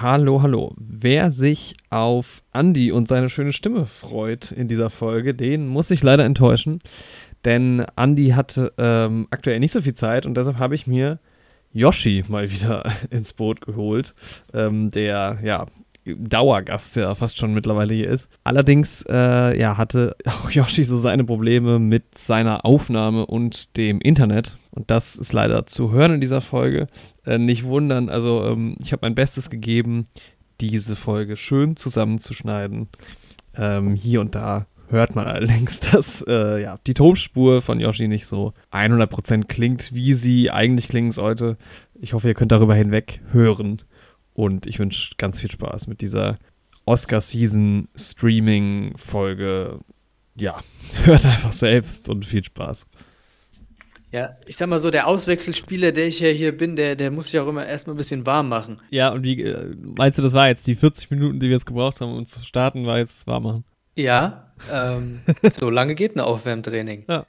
Hallo, hallo. Wer sich auf Andy und seine schöne Stimme freut in dieser Folge, den muss ich leider enttäuschen. Denn Andy hatte ähm, aktuell nicht so viel Zeit und deshalb habe ich mir Yoshi mal wieder ins Boot geholt, ähm, der ja Dauergast, der fast schon mittlerweile hier ist. Allerdings äh, ja, hatte auch Yoshi so seine Probleme mit seiner Aufnahme und dem Internet. Und das ist leider zu hören in dieser Folge. Äh, nicht wundern, also ähm, ich habe mein Bestes gegeben, diese Folge schön zusammenzuschneiden. Ähm, hier und da hört man allerdings, dass äh, ja, die Tonspur von Yoshi nicht so 100% klingt, wie sie eigentlich klingen sollte. Ich hoffe, ihr könnt darüber hinweg hören. Und ich wünsche ganz viel Spaß mit dieser Oscar-Season-Streaming-Folge. Ja, hört einfach selbst und viel Spaß. Ja, ich sag mal so, der Auswechselspieler, der ich ja hier bin, der, der muss sich auch immer erstmal ein bisschen warm machen. Ja, und wie äh, meinst du, das war jetzt die 40 Minuten, die wir jetzt gebraucht haben, um zu starten, war jetzt warm machen? Ja, ähm, so lange geht ein Aufwärmtraining. Ja.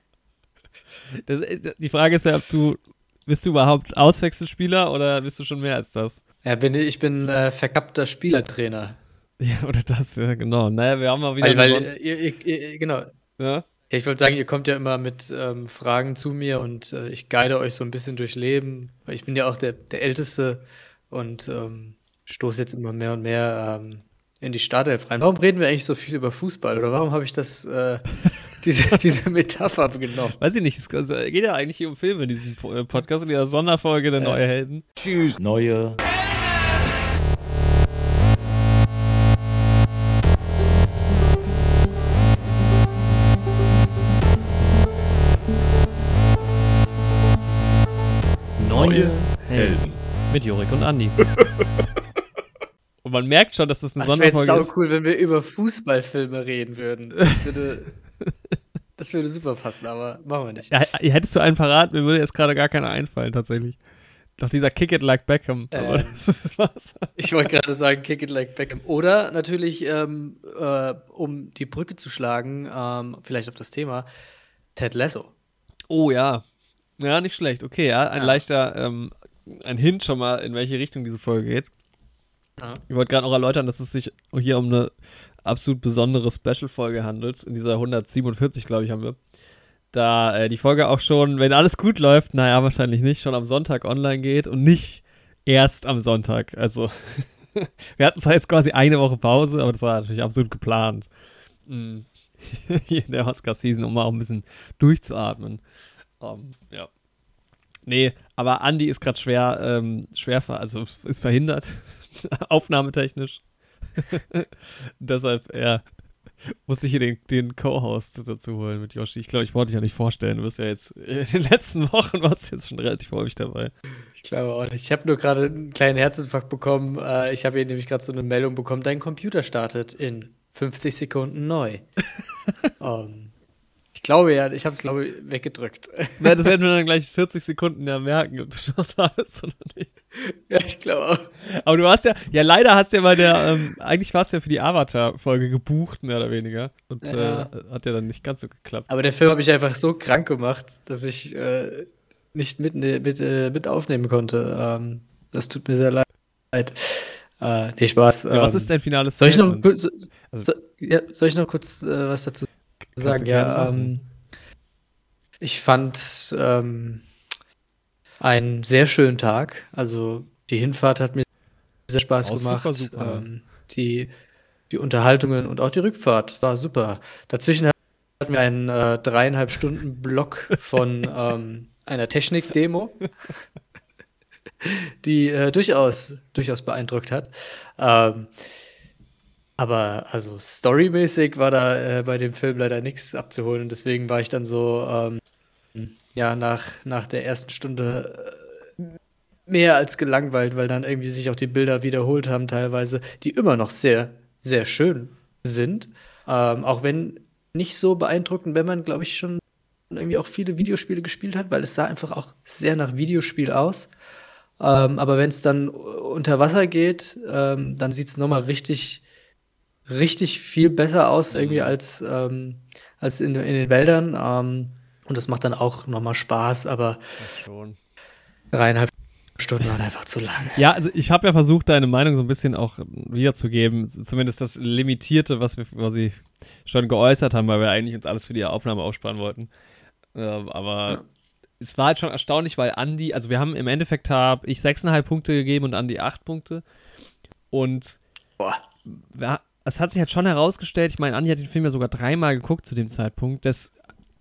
Das, die Frage ist ja, ob du, bist du überhaupt Auswechselspieler oder bist du schon mehr als das? Ja, bin, ich bin äh, verkappter Spielertrainer. Ja, oder das, ja, genau. Naja, wir haben mal wieder. Weil, weil äh, ihr, ihr, ihr, genau. Ja? Ich wollte sagen, ihr kommt ja immer mit ähm, Fragen zu mir und äh, ich guide euch so ein bisschen durch Leben, weil ich bin ja auch der, der Älteste und ähm, stoße jetzt immer mehr und mehr ähm, in die Startelf rein. Warum reden wir eigentlich so viel über Fußball oder warum habe ich das, äh, diese, diese Metapher genommen? Weiß ich nicht, es geht ja eigentlich hier um Filme in diesem äh, Podcast, in dieser Sonderfolge der Neue Helden. Tschüss. Neue Neue Helden. Mit Jorik und Andi. und man merkt schon, dass das eine das Sonderfolge ist. Das wäre cool, wenn wir über Fußballfilme reden würden. Das würde, das würde super passen, aber machen wir nicht. Ja, hättest du einen parat, mir würde jetzt gerade gar keiner einfallen, tatsächlich. Doch dieser Kick It Like Beckham. Ähm, ich wollte gerade sagen, Kick It Like Beckham. Oder natürlich, ähm, äh, um die Brücke zu schlagen, ähm, vielleicht auf das Thema, Ted Lasso. Oh ja, ja, nicht schlecht. Okay, ja, ein ja. leichter, ähm, ein Hint schon mal, in welche Richtung diese Folge geht. Ja. Ich wollte gerade auch erläutern, dass es sich hier um eine absolut besondere Special-Folge handelt. In dieser 147, glaube ich, haben wir. Da äh, die Folge auch schon, wenn alles gut läuft, naja, wahrscheinlich nicht, schon am Sonntag online geht und nicht erst am Sonntag. Also, wir hatten zwar jetzt quasi eine Woche Pause, aber das war natürlich absolut geplant. Mhm. Hier in der Oscar-Season, um mal auch ein bisschen durchzuatmen. Um, ähm, ja. Nee, aber Andy ist gerade schwer, ähm, schwer, also ist verhindert, aufnahmetechnisch. Deshalb, ja, muss ich hier den, den Co-Host dazu holen mit Yoshi. Ich glaube, ich wollte dich ja nicht vorstellen. Du bist ja jetzt in den letzten Wochen warst du jetzt schon relativ häufig dabei. Ich glaube auch nicht. Ich habe nur gerade einen kleinen Herzinfarkt bekommen. Äh, ich habe hier nämlich gerade so eine Meldung bekommen, dein Computer startet in 50 Sekunden neu. um, Ich glaube ja, ich habe es, glaube ich, weggedrückt. Nein, das werden wir dann gleich 40 Sekunden ja merken, ob du noch da bist oder nicht. Ja, ich glaube auch. Aber du hast ja, ja, leider hast du ja mal der, ähm, eigentlich warst du ja für die Avatar-Folge gebucht, mehr oder weniger. Und ja. äh, hat ja dann nicht ganz so geklappt. Aber der Film habe ich einfach so krank gemacht, dass ich äh, nicht mit, ne, mit, äh, mit aufnehmen konnte. Ähm, das tut mir sehr leid. Äh, nee, Spaß. Ja, was ähm, ist dein finales soll ich noch, so, also, so, ja, soll ich noch kurz äh, was dazu sagen? ja. Ähm, ich fand ähm, einen sehr schönen Tag. Also die Hinfahrt hat mir sehr Spaß Ausflug gemacht. Ähm, die, die Unterhaltungen und auch die Rückfahrt war super. Dazwischen hatten wir einen äh, dreieinhalb Stunden Block von ähm, einer Technik-Demo, die äh, durchaus, durchaus beeindruckt hat. Aber also storymäßig war da äh, bei dem Film leider nichts abzuholen und deswegen war ich dann so, ähm, ja, nach, nach der ersten Stunde äh, mehr als gelangweilt, weil dann irgendwie sich auch die Bilder wiederholt haben teilweise, die immer noch sehr, sehr schön sind. Ähm, auch wenn nicht so beeindruckend, wenn man, glaube ich, schon irgendwie auch viele Videospiele gespielt hat, weil es sah einfach auch sehr nach Videospiel aus. Ähm, aber wenn es dann unter Wasser geht, ähm, dann sieht es nochmal richtig richtig viel besser aus irgendwie mhm. als, ähm, als in, in den Wäldern. Ähm, und das macht dann auch nochmal Spaß, aber schon. dreieinhalb Stunden waren einfach zu lang. Ja, also ich habe ja versucht, deine Meinung so ein bisschen auch wiederzugeben. Zumindest das Limitierte, was wir quasi schon geäußert haben, weil wir eigentlich uns alles für die Aufnahme aufsparen wollten. Äh, aber ja. es war halt schon erstaunlich, weil Andi, also wir haben im Endeffekt habe ich 6,5 Punkte gegeben und Andi 8 Punkte. Und Boah. Es hat sich halt schon herausgestellt, ich meine, Andi hat den Film ja sogar dreimal geguckt zu dem Zeitpunkt, dass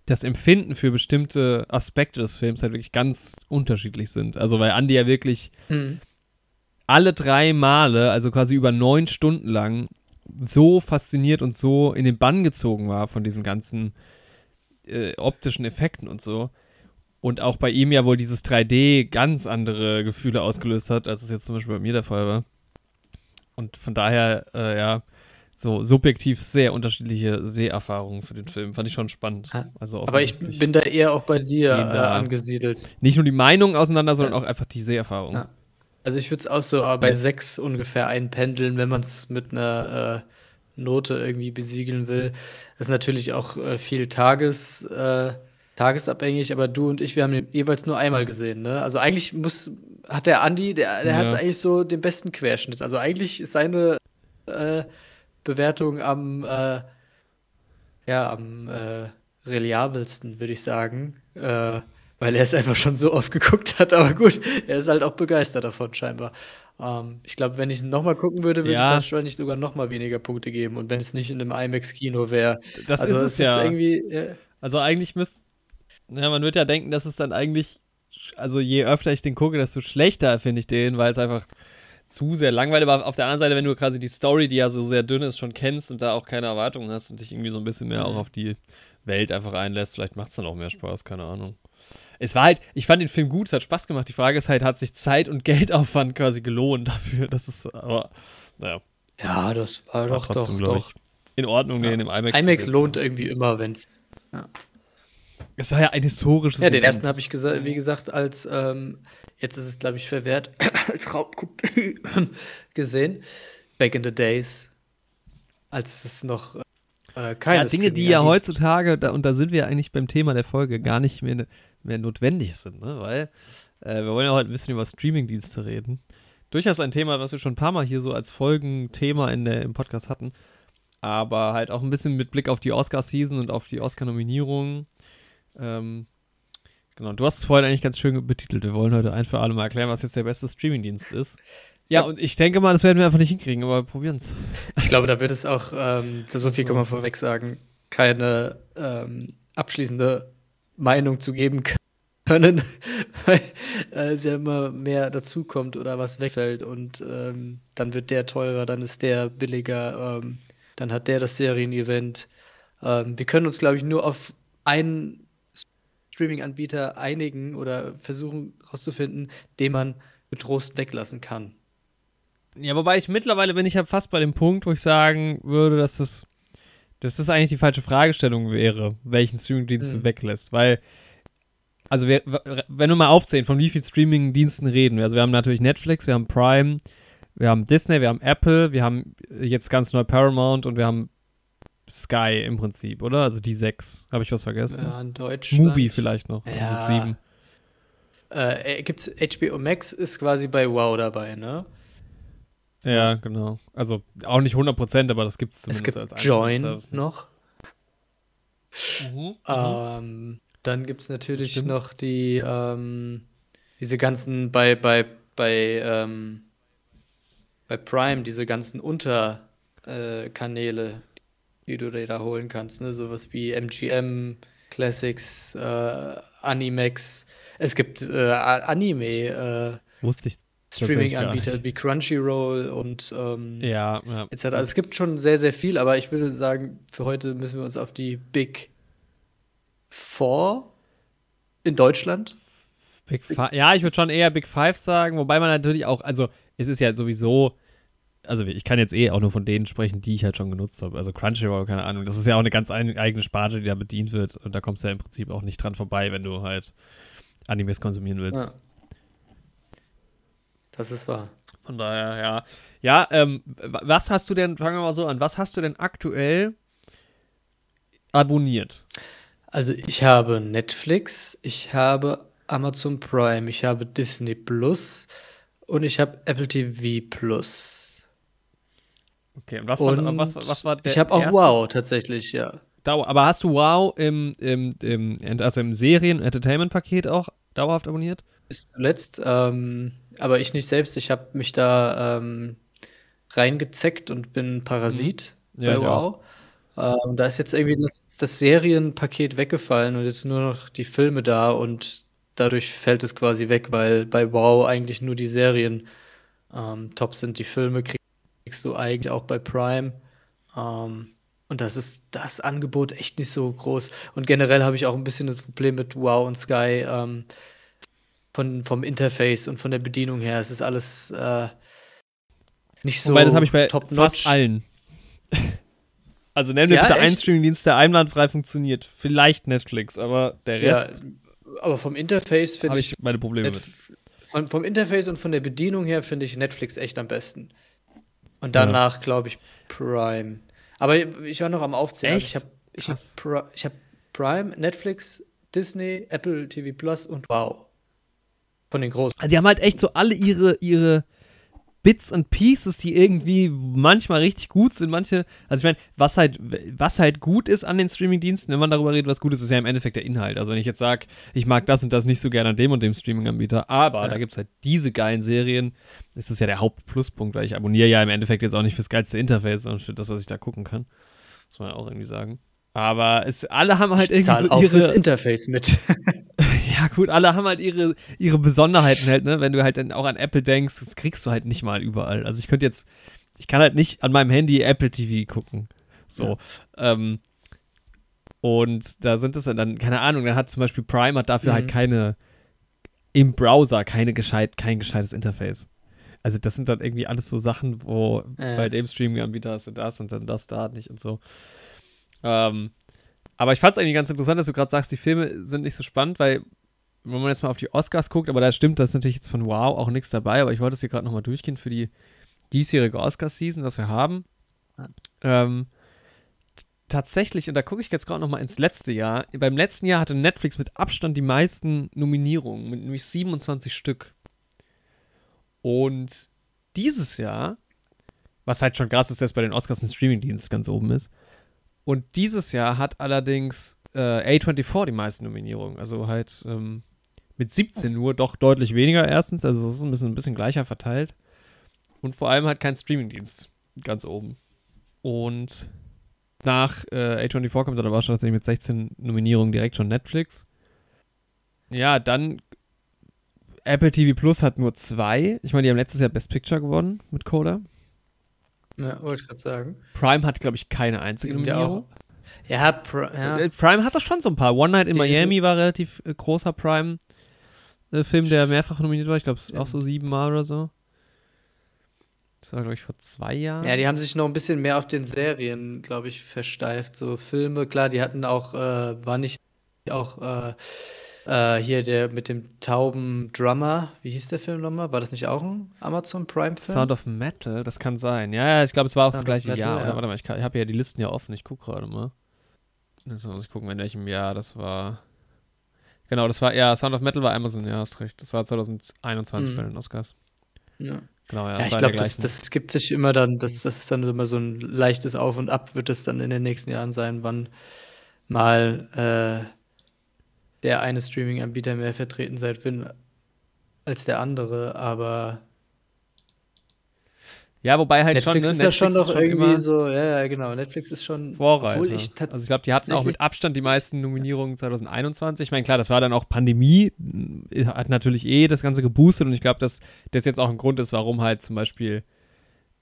das Empfinden für bestimmte Aspekte des Films halt wirklich ganz unterschiedlich sind. Also weil Andy ja wirklich mhm. alle drei Male, also quasi über neun Stunden lang, so fasziniert und so in den Bann gezogen war von diesen ganzen äh, optischen Effekten und so. Und auch bei ihm ja wohl dieses 3D ganz andere Gefühle ausgelöst hat, als es jetzt zum Beispiel bei mir der Fall war. Und von daher, äh, ja, so subjektiv sehr unterschiedliche Seherfahrungen für den Film. Fand ich schon spannend. Also Aber ich bin da eher auch bei dir äh, angesiedelt. Nicht nur die Meinung auseinander, sondern ja. auch einfach die Seherfahrung. Ja. Also ich würde es auch so bei sechs ungefähr einpendeln, wenn man es mit einer äh, Note irgendwie besiegeln will. Das ist natürlich auch äh, viel Tages, äh, tagesabhängig, aber du und ich, wir haben ihn jeweils nur einmal gesehen. Ne? Also eigentlich muss, hat der Andi, der, der ja. hat eigentlich so den besten Querschnitt. Also eigentlich ist seine äh, Bewertung am, äh, ja, am äh, reliabelsten, würde ich sagen. Äh, weil er es einfach schon so oft geguckt hat. Aber gut, er ist halt auch begeistert davon, scheinbar. Ähm, ich glaube, wenn ich ihn nochmal gucken würde, würde ja. ich wahrscheinlich sogar nochmal weniger Punkte geben. Und wenn es nicht in einem IMAX-Kino wäre. Das also, ist es ja. irgendwie. Ja. Also eigentlich müsste. Ja, man würde ja denken, dass es dann eigentlich. Also je öfter ich den gucke, desto schlechter finde ich den, weil es einfach zu sehr langweilig. Aber auf der anderen Seite, wenn du quasi die Story, die ja so sehr dünn ist, schon kennst und da auch keine Erwartungen hast und dich irgendwie so ein bisschen mehr auch mhm. auf die Welt einfach einlässt, vielleicht macht es dann auch mehr Spaß, keine Ahnung. Es war halt, ich fand den Film gut, es hat Spaß gemacht. Die Frage ist halt, hat sich Zeit und Geldaufwand quasi gelohnt dafür? Das ist, aber, naja. Ja, das war, war doch, trotzdem, doch, doch. In Ordnung, ja. den im IMAX. IMAX lohnt irgendwie immer, wenn es. Ja. Es war ja ein historisches. Ja, den ersten habe ich, gesa wie gesagt, als ähm, Jetzt ist es, glaube ich, verwehrt als Raubkopie gesehen. Back in the days, als es noch äh, keine ja, Dinge, die ja heutzutage, da, und da sind wir eigentlich beim Thema der Folge, gar nicht mehr, mehr notwendig sind, ne? weil äh, wir wollen ja heute ein bisschen über Streamingdienste reden. Durchaus ein Thema, was wir schon ein paar Mal hier so als Folgenthema in der, im Podcast hatten, aber halt auch ein bisschen mit Blick auf die Oscar-Season und auf die Oscar-Nominierungen. Ähm, Genau, du hast es vorhin eigentlich ganz schön betitelt. Wir wollen heute ein für alle mal erklären, was jetzt der beste Streamingdienst ist. Ja, und ich denke mal, das werden wir einfach nicht hinkriegen, aber probieren es. Ich glaube, da wird es auch, ähm, so viel kann man vorweg sagen, keine ähm, abschließende Meinung zu geben können, weil äh, es ja immer mehr dazukommt oder was wegfällt und ähm, dann wird der teurer, dann ist der billiger, ähm, dann hat der das Serienevent. Ähm, wir können uns, glaube ich, nur auf einen Streaming-Anbieter einigen oder versuchen herauszufinden, den man getrost weglassen kann. Ja, wobei ich mittlerweile bin ich ja fast bei dem Punkt, wo ich sagen würde, dass das, dass das eigentlich die falsche Fragestellung wäre, welchen Streaming-Dienst mhm. du weglässt. Weil, also wir, wenn wir mal aufzählen, von wie vielen Streaming-Diensten reden wir. Also wir haben natürlich Netflix, wir haben Prime, wir haben Disney, wir haben Apple, wir haben jetzt ganz neu Paramount und wir haben Sky im Prinzip, oder? Also die sechs. Habe ich was vergessen? Ja, in Deutschland. Mubi vielleicht noch. Ja. Also sieben. Äh, gibt's HBO Max ist quasi bei Wow dabei, ne? Ja, genau. Also auch nicht 100%, aber das gibt es zumindest es gibt als Join noch. Mhm, mhm, ähm, dann gibt es natürlich Stimmt. noch die, ähm, diese ganzen bei, bei, bei, ähm, bei Prime, diese ganzen Unterkanäle, die du dir da holen kannst. Ne? Sowas wie MGM, Classics, äh, Animax. Es gibt äh, Anime. Äh. Streaming-Anbieter wie Crunchyroll und ähm, ja, ja. etc. Also es gibt schon sehr, sehr viel, aber ich würde sagen, für heute müssen wir uns auf die Big Four in Deutschland. Big Five, ja, ich würde schon eher Big Five sagen, wobei man natürlich auch, also es ist ja sowieso also ich kann jetzt eh auch nur von denen sprechen, die ich halt schon genutzt habe. Also Crunchyroll, keine Ahnung. Das ist ja auch eine ganz ein, eigene Sparte, die da bedient wird. Und da kommst du ja im Prinzip auch nicht dran vorbei, wenn du halt Animes konsumieren willst. Ja. Das ist wahr. Von daher, ja. Ja, ähm, was hast du denn, fangen wir mal so an, was hast du denn aktuell abonniert? Also ich habe Netflix, ich habe Amazon Prime, ich habe Disney Plus und ich habe Apple TV Plus. Okay, und was, war, Und was, was war der ich habe auch erste Wow tatsächlich, ja. Dauer, aber hast du Wow im, im, im, also im Serien-Entertainment-Paket auch dauerhaft abonniert? Bis zuletzt, ähm, aber ich nicht selbst. Ich habe mich da ähm, reingezeckt und bin Parasit Mhm. Bei. Wow. Ähm, da ist jetzt irgendwie das, das Serienpaket weggefallen und jetzt nur noch die Filme da und dadurch fällt es quasi weg, weil bei Wow eigentlich nur die Serien ähm, top sind. Die Filme kriegst du eigentlich auch bei Prime. Ähm, und das ist das Angebot echt nicht so groß. Und generell habe ich auch ein bisschen das Problem mit Wow und Sky. Ähm, von, vom Interface und von der Bedienung her. Es ist alles äh, nicht so Wobei, das habe ich bei top-notch. fast allen. Also nenn mir Ja, bitte einen echt? Streamingdienst, der einwandfrei funktioniert. Vielleicht Netflix, aber der Ja, Rest aber vom Interface finde habe ich, ich meine Probleme mit. Netf- von, vom Interface und von der Bedienung her finde ich Netflix echt am besten. Und danach glaube ich Prime. Aber ich war noch am Aufzählen. Also Echt? ich habe ich hab ich hab Prime, Netflix, Disney, Apple TV Plus und Wow. Von den großen. Also die haben halt echt so alle ihre, ihre Bits and Pieces, die irgendwie manchmal richtig gut sind, manche, also ich meine, was halt, was halt gut ist an den Streamingdiensten, wenn man darüber redet, was gut ist, ist ja im Endeffekt der Inhalt. Also wenn ich jetzt sage, ich mag das und das nicht so gerne an dem und dem Streaminganbieter, aber Ja. da gibt es halt diese geilen Serien, das ist ja der Hauptpluspunkt, weil ich abonniere ja im Endeffekt jetzt auch nicht fürs geilste Interface, sondern für das, was ich da gucken kann. Muss man ja auch irgendwie sagen. Aber es, alle haben halt ich irgendwie so auch fürs ihre, Interface mit. ja, gut, alle haben halt ihre, ihre Besonderheiten halt, ne? Wenn du halt dann auch an Apple denkst, das kriegst du halt nicht mal überall. Also ich könnte jetzt, ich kann halt nicht an meinem Handy Apple TV gucken. So. Ähm, und da sind es dann, keine Ahnung, dann hat zum Beispiel Prime hat dafür Mhm. halt keine, im Browser keine gescheit, kein gescheites Interface. Also das sind dann irgendwie alles so Sachen, wo Ja. bei dem Streaming-Anbieter hast du das und dann das da nicht und so. Ähm, aber ich fand es eigentlich ganz interessant, dass du gerade sagst, die Filme sind nicht so spannend, weil wenn man jetzt mal auf die Oscars guckt, aber da stimmt, da ist natürlich jetzt von Wow auch nichts dabei, aber ich wollte es hier gerade nochmal durchgehen für die diesjährige Oscars-Season, was wir haben. Ähm, tatsächlich, und da gucke ich jetzt gerade nochmal ins letzte Jahr, beim letzten Jahr hatte Netflix mit Abstand die meisten Nominierungen, mit nämlich 27 Stück. Und dieses Jahr, was halt schon krass ist, dass bei den Oscars ein Streamingdienst ganz oben ist, und dieses Jahr hat allerdings äh, A24 die meisten Nominierungen. Also halt ähm, mit 17 nur doch deutlich weniger erstens. Also es ist ein bisschen, ein bisschen gleicher verteilt. Und vor allem halt kein Streamingdienst ganz oben. Und nach äh, A24 kommt dann aber schon tatsächlich mit 16 Nominierungen direkt schon Netflix. Ja, dann Apple TV Plus hat nur zwei. Ich meine, die haben letztes Jahr Best Picture gewonnen mit Coda. Ja, wollte ich gerade sagen. Prime hat, glaube ich, keine einzige ja Nominierung. auch. Ja, Pri ja. Äh, Prime hat das schon so ein paar. One Night in Die Miami war relativ äh, großer Prime-Film, der mehrfach nominiert war. Ich glaube, auch so siebenmal oder so. Das war, glaube ich, vor zwei Jahren. Ja, die haben sich noch ein bisschen mehr auf den Serien, glaube ich, versteift. So Filme, klar, die hatten auch, äh, war nicht auch äh, äh, hier der mit dem tauben Drummer, wie hieß der Film nochmal? War das nicht auch ein Amazon Prime-Film? Sound of Metal, das kann sein. Ja, ja, ich glaube, es war auch das Sound gleiche Metal, Jahr. ja. Warte mal, ich, ich habe ja die Listen ja offen. Ich gucke gerade mal. Jetzt muss ich gucken, in welchem Jahr das war. Genau, das war, ja, Sound of Metal war Amazon, ja, hast recht. Das war 2021 Mhm. bei den Oscars. Ja. Genau, ja, Ja, ich glaube, das, das gibt sich immer dann, das, das ist dann immer so ein leichtes Auf und Ab, wird es dann in den nächsten Jahren sein, wann mal äh, der eine Streaming-Anbieter mehr vertreten sein will als der andere, aber Ja, wobei halt Netflix schon, ist ne? da schon Netflix doch ist irgendwie so, ja, ja, genau, Netflix ist schon, Vorreiter. ich also ich glaube, die hatten auch mit Abstand die meisten Nominierungen 2021. Ich meine, klar, das war dann auch Pandemie, äh, hat natürlich eh das Ganze geboostet und ich glaube, dass das jetzt auch ein Grund ist, warum halt zum Beispiel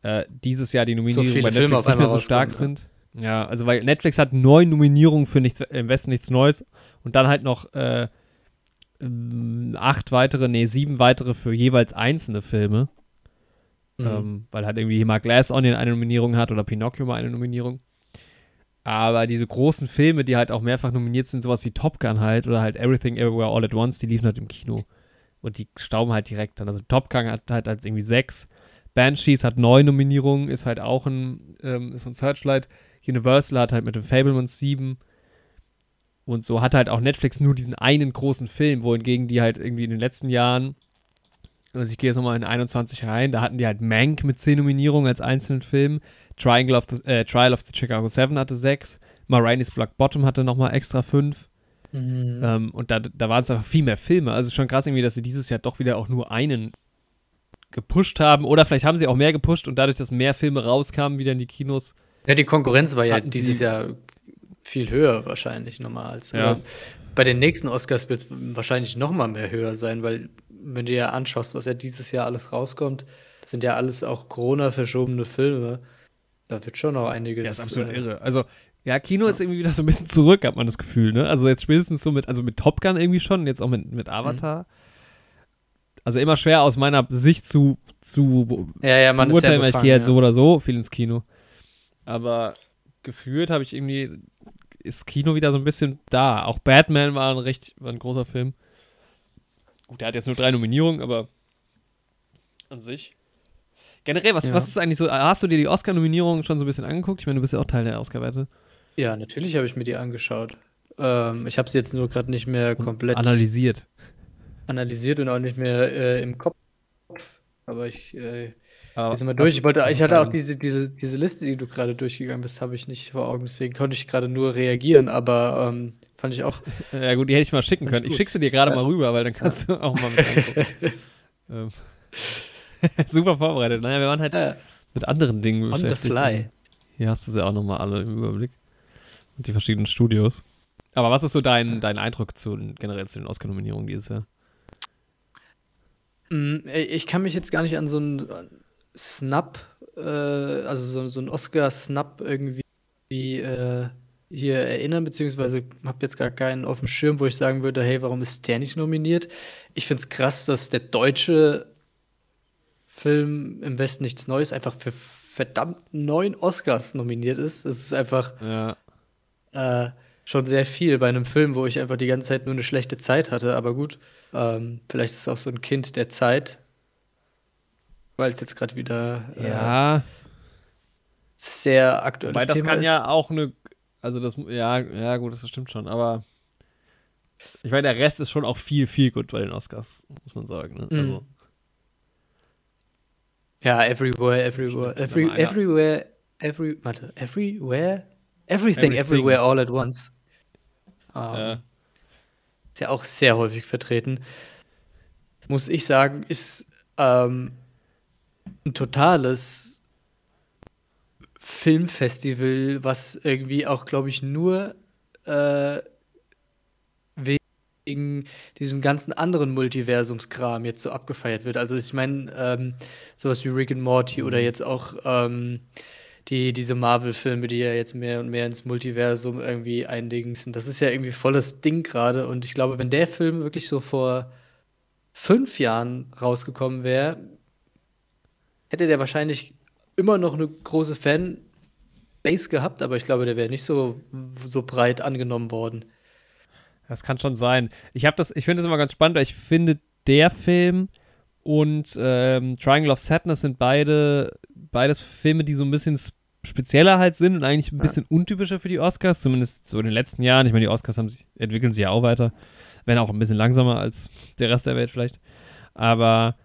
äh, dieses Jahr die Nominierungen viele bei Netflix nicht mehr so stark sind. Ja, also weil Netflix hat neun Nominierungen für nichts, im Westen nichts Neues und dann halt noch äh, acht weitere, nee, sieben weitere für jeweils einzelne Filme. Mhm. Ähm, weil halt irgendwie mal Glass Onion eine Nominierung hat oder Pinocchio mal eine Nominierung. Aber diese großen Filme, die halt auch mehrfach nominiert sind, sowas wie Top Gun halt oder halt Everything Everywhere All at Once, die liefen halt im Kino. Und die stauben halt direkt dann. Also Top Gun hat halt als irgendwie sechs. Banshees hat neun Nominierungen, ist halt auch ein, ähm, ist ein Searchlight. Universal hat halt mit dem Fablemans sieben. Und so hat halt auch Netflix nur diesen einen großen Film, wohingegen die halt irgendwie in den letzten Jahren, also ich gehe jetzt nochmal in 21 rein, da hatten die halt Mank mit 10 Nominierungen als einzelnen Film, Triangle of the, äh, Trial of the Chicago 7 hatte 6, Marainis Black Bottom hatte nochmal extra 5. Mhm. Ähm, und da, da waren es einfach viel mehr Filme. Also schon krass irgendwie, dass sie dieses Jahr doch wieder auch nur einen gepusht haben. Oder vielleicht haben sie auch mehr gepusht und dadurch, dass mehr Filme rauskamen, wieder in die Kinos. Ja, die Konkurrenz war ja dieses Jahr viel höher wahrscheinlich nochmal als. Ja. Bei den nächsten Oscars wird es wahrscheinlich nochmal mehr höher sein, weil wenn du dir anschaust, was ja dieses Jahr alles rauskommt, das sind ja alles auch Corona-verschobene Filme. Da wird schon noch einiges. Ja, ist absolut äh, irre. Also, ja, Kino ja. ist irgendwie wieder so ein bisschen zurück, hat man das Gefühl, ne? Also jetzt spätestens so mit, also mit Top Gun irgendwie schon, jetzt auch mit, mit Avatar. Mhm. Also immer schwer aus meiner Sicht zu, zu ja, ja, man beurteilen, weil ich gehe halt so oder so viel ins Kino. Aber gefühlt habe ich irgendwie ist Kino wieder so ein bisschen da. Auch Batman war ein recht war ein großer Film. Gut, der hat jetzt nur drei Nominierungen, aber an sich. Generell, was, ja. was ist eigentlich so? Hast du dir die Oscar-Nominierungen schon so ein bisschen angeguckt? Ich meine, du bist ja auch Teil der Oscar-Werte. Ja, natürlich habe ich mir die angeschaut. Ähm, ich habe sie jetzt nur gerade nicht mehr komplett analysiert. Analysiert und auch nicht mehr äh, im Kopf. Aber ich äh, aber jetzt mal durch. Ich wollte, ich hatte auch diese, diese, diese Liste, die du gerade durchgegangen bist, habe ich nicht vor Augen. Deswegen konnte ich gerade nur reagieren, aber ähm, fand ich auch. Ja, gut, die hätte ich mal schicken können. Ich, ich schicke sie dir gerade ja. mal rüber, weil dann kannst ja. du auch mal mit ähm. Super vorbereitet. Naja, wir waren halt ja. mit anderen Dingen On beschäftigt. On the fly. Hier hast du sie auch nochmal alle im Überblick. Und die verschiedenen Studios. Aber was ist so dein, dein Eindruck zu, generell zu den Oscar-Nominierungen dieses Jahr? Mm, ich kann mich jetzt gar nicht an so ein Snap, äh, also so, so ein Oscar-Snap irgendwie äh, hier erinnern, beziehungsweise habe jetzt gar keinen auf dem Schirm, wo ich sagen würde, hey, warum ist der nicht nominiert? Ich finde es krass, dass der deutsche Film im Westen nichts Neues einfach für verdammt neun Oscars nominiert ist. Das ist einfach ja. äh, schon sehr viel bei einem Film, wo ich einfach die ganze Zeit nur eine schlechte Zeit hatte. Aber gut, ähm, vielleicht ist es auch so ein Kind der Zeit, weil es jetzt gerade wieder äh, ja. sehr aktuell ist. Weil das kann ist. ja auch eine, also das, ja, ja gut, das stimmt schon, aber ich meine, der Rest ist schon auch viel, viel gut bei den Oscars, muss man sagen. Ne? Mhm. Also. Ja, everywhere, everywhere, every, everywhere, every, warte, everywhere, everything, everything, everywhere, all at once. Um, ja. Ist ja auch sehr häufig vertreten. Muss ich sagen, ist ähm, ein totales Filmfestival, was irgendwie auch, glaube ich, nur äh, wegen diesem ganzen anderen Multiversumskram jetzt so abgefeiert wird. Also ich meine, ähm, sowas wie Rick and Morty oder mhm. jetzt auch ähm, die, diese Marvel-Filme, die ja jetzt mehr und mehr ins Multiversum irgendwie eindingsen. Das ist ja irgendwie volles Ding gerade. Und ich glaube, wenn der Film wirklich so vor fünf Jahren rausgekommen wäre, hätte der wahrscheinlich immer noch eine große Fanbase gehabt, aber ich glaube, der wäre nicht so, so breit angenommen worden. Das kann schon sein. Ich habe das, ich finde das immer ganz spannend, weil ich finde, der Film und ähm, Triangle of Sadness sind beide beides Filme, die so ein bisschen spezieller halt sind und eigentlich ein bisschen ja. untypischer für die Oscars, zumindest so in den letzten Jahren. Ich meine, die Oscars haben sich, entwickeln sich ja auch weiter, wenn auch ein bisschen langsamer als der Rest der Welt vielleicht. Aber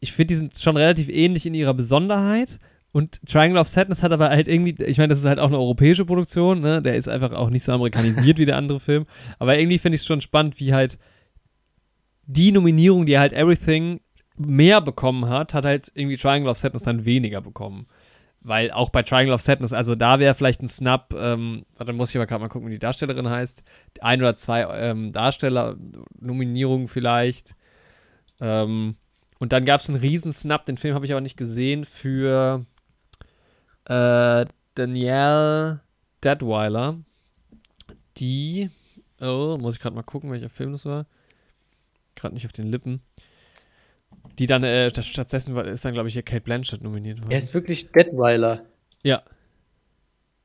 ich finde, die sind schon relativ ähnlich in ihrer Besonderheit. Und Triangle of Sadness hat aber halt irgendwie, ich meine, das ist halt auch eine europäische Produktion, ne? Der ist einfach auch nicht so amerikanisiert wie der andere Film. Aber irgendwie finde ich es schon spannend, wie halt die Nominierung, die halt Everything mehr bekommen hat, hat halt irgendwie Triangle of Sadness dann weniger bekommen. Weil auch bei Triangle of Sadness, also da wäre vielleicht ein Snap, ähm, warte, muss ich aber gerade mal gucken, wie die Darstellerin heißt. Ein oder zwei ähm, Darsteller-Nominierungen vielleicht. Ähm, und dann gab es einen Riesensnap, den Film habe ich aber nicht gesehen, für äh, Danielle Deadweiler, die, oh, muss ich gerade mal gucken, welcher Film das war. Gerade nicht auf den Lippen. Die dann, äh, stattdessen ist dann, glaube ich, hier Kate Blanchett nominiert worden. Er ist wirklich Deadweiler. Ja.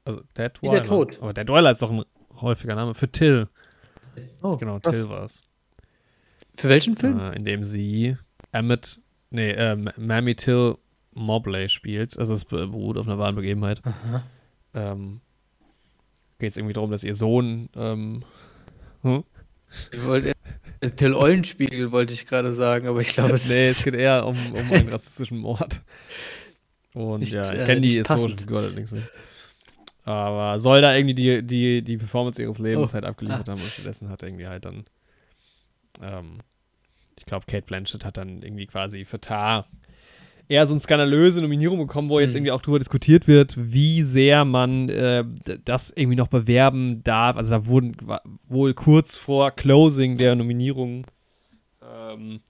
Also Deadweiler. der Tod. Aber Deadweiler ist doch ein häufiger Name. Für Till. Oh, genau, krass. Till war es. Für welchen Film? Äh, in dem sie Emmett, nee, äh, Mammy Till Mobley spielt. Also es beruht auf einer wahren Begebenheit. Ähm, geht es irgendwie darum, dass ihr Sohn. Ähm, hm? Ich wollte. Till Eulenspiegel wollte ich gerade sagen, aber ich glaube. nee, es geht eher um, um einen rassistischen Mord. Und nicht, ja, ich äh, kenne die historischen Figuren allerdings nicht. Aber soll da irgendwie die, die, die Performance ihres Lebens oh. halt abgeliefert ah. haben und stattdessen hat irgendwie halt dann. Ähm, ich glaube, Kate Blanchett hat dann irgendwie quasi für Tar eher so eine skandalöse Nominierung bekommen, wo jetzt mhm. irgendwie auch darüber diskutiert wird, wie sehr man äh, das irgendwie noch bewerben darf. Also da wurden wohl kurz vor Closing der Nominierung ähm,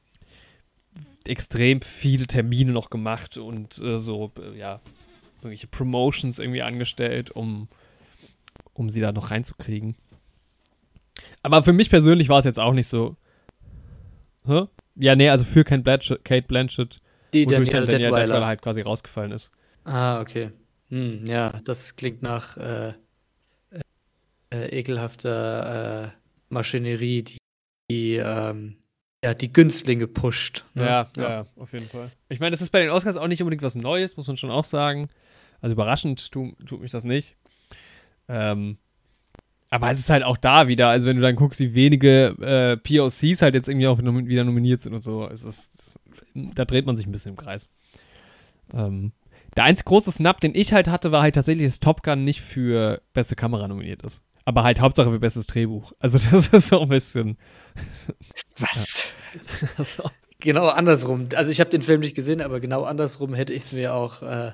extrem viele Termine noch gemacht und äh, so, äh, ja, irgendwelche Promotions irgendwie angestellt, um, um sie da noch reinzukriegen. Aber für mich persönlich war es jetzt auch nicht so. Hä? Ja, nee, also für Kate Blanchett, Kate Blanchett die Danielle, Danielle Detweiler. Detweiler halt quasi rausgefallen ist. Ah, okay. Hm, ja, das klingt nach äh, äh, ekelhafter äh, Maschinerie, die, die ähm, ja, die Günstlinge pusht. Ne? Ja, ja, ja, auf jeden Fall. Ich meine, das ist bei den Oscars auch nicht unbedingt was Neues, muss man schon auch sagen. Also überraschend tut, tut mich das nicht. Ähm, aber es ist halt auch da wieder, also wenn du dann guckst, wie wenige äh, POCs halt jetzt irgendwie auch wieder nominiert sind und so, ist es da dreht man sich ein bisschen im Kreis. Ähm, der einzige große Snap, den ich halt hatte, war halt tatsächlich, dass Top Gun nicht für beste Kamera nominiert ist. Aber halt Hauptsache für bestes Drehbuch. Also das ist auch ein bisschen. Was? Ja. genau andersrum. Also ich habe den Film nicht gesehen, aber genau andersrum hätte ich es mir auch äh,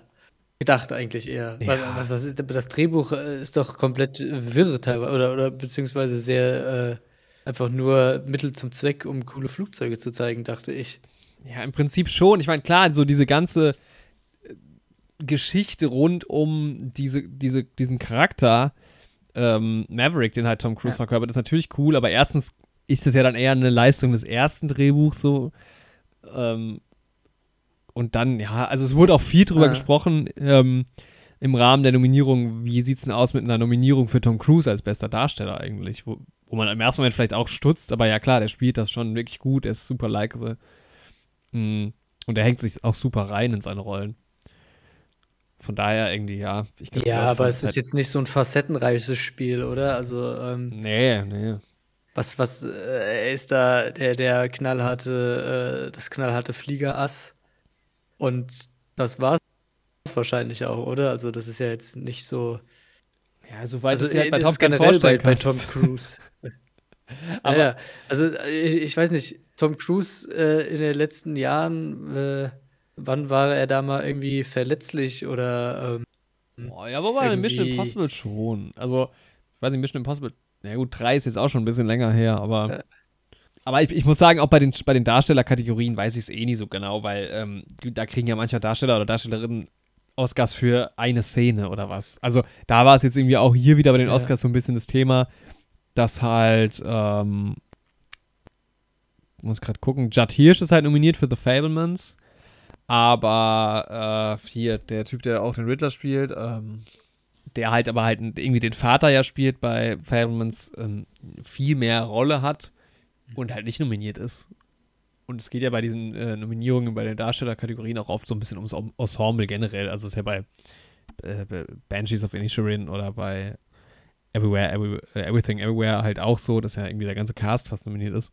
gedacht eigentlich eher. Ja. Was, was ist, das Drehbuch äh, ist doch komplett wirr teilweise oder, oder beziehungsweise sehr äh, einfach nur Mittel zum Zweck, um coole Flugzeuge zu zeigen, dachte ich. Ja, im Prinzip schon. Ich meine, klar, so diese ganze äh, Geschichte rund um diese, diese, diesen Charakter, ähm, Maverick, den halt Tom Cruise ja. verkörpert, ist natürlich cool, aber erstens ist das ja dann eher eine Leistung des ersten Drehbuchs so. Ähm, und dann, ja, also es wurde auch viel drüber ja. gesprochen ähm, im Rahmen der Nominierung, wie sieht es denn aus mit einer Nominierung für Tom Cruise als bester Darsteller eigentlich, wo, wo man im ersten Moment vielleicht auch stutzt, aber ja klar, der spielt das schon wirklich gut, er ist super likable. Mhm. Und er hängt sich auch super rein in seine Rollen. Von daher irgendwie, ja. Glaub, ja, aber es ist jetzt nicht so ein facettenreiches Spiel, oder? Also, ähm, Nee, nee. Was, was äh, ist da der, der knallharte, äh, das knallharte Fliegerass? Und das war's wahrscheinlich auch, oder? Also, das ist ja jetzt nicht so. Ja, so weit also, ich halt bei Top generell bei, bei Tom Cruise. aber ja, also ich, ich, weiß nicht, Tom Cruise äh, in den letzten Jahren, äh, wann war er da mal irgendwie verletzlich oder ähm, Boah, ja, aber bei Mission Impossible schon. Also, ich weiß nicht, Mission Impossible, na gut, 3 ist jetzt auch schon ein bisschen länger her, aber äh. Aber ich, ich, muss sagen, auch bei den, bei den Darstellerkategorien weiß ich es eh nie so genau, weil ähm, da kriegen ja mancher Darsteller oder Darstellerinnen Oscars für eine Szene oder was. Also da war es jetzt irgendwie auch hier wieder bei den Oscars ja. so ein bisschen das Thema, dass halt, ähm, muss gerade gucken, Judd Hirsch ist halt nominiert für The Fablemans, aber äh, hier, der Typ, der auch den Riddler spielt, ähm, der halt aber halt irgendwie den Vater ja spielt bei Fablemans, ähm, viel mehr Rolle hat und halt nicht nominiert ist. Und es geht ja bei diesen äh, Nominierungen bei den Darstellerkategorien auch oft so ein bisschen ums Ensemble generell. Also es ist ja bei, äh, Banshees of Inisherin oder bei Everywhere, Every, äh, Everything Everywhere halt auch so, dass ja irgendwie der ganze Cast fast nominiert ist.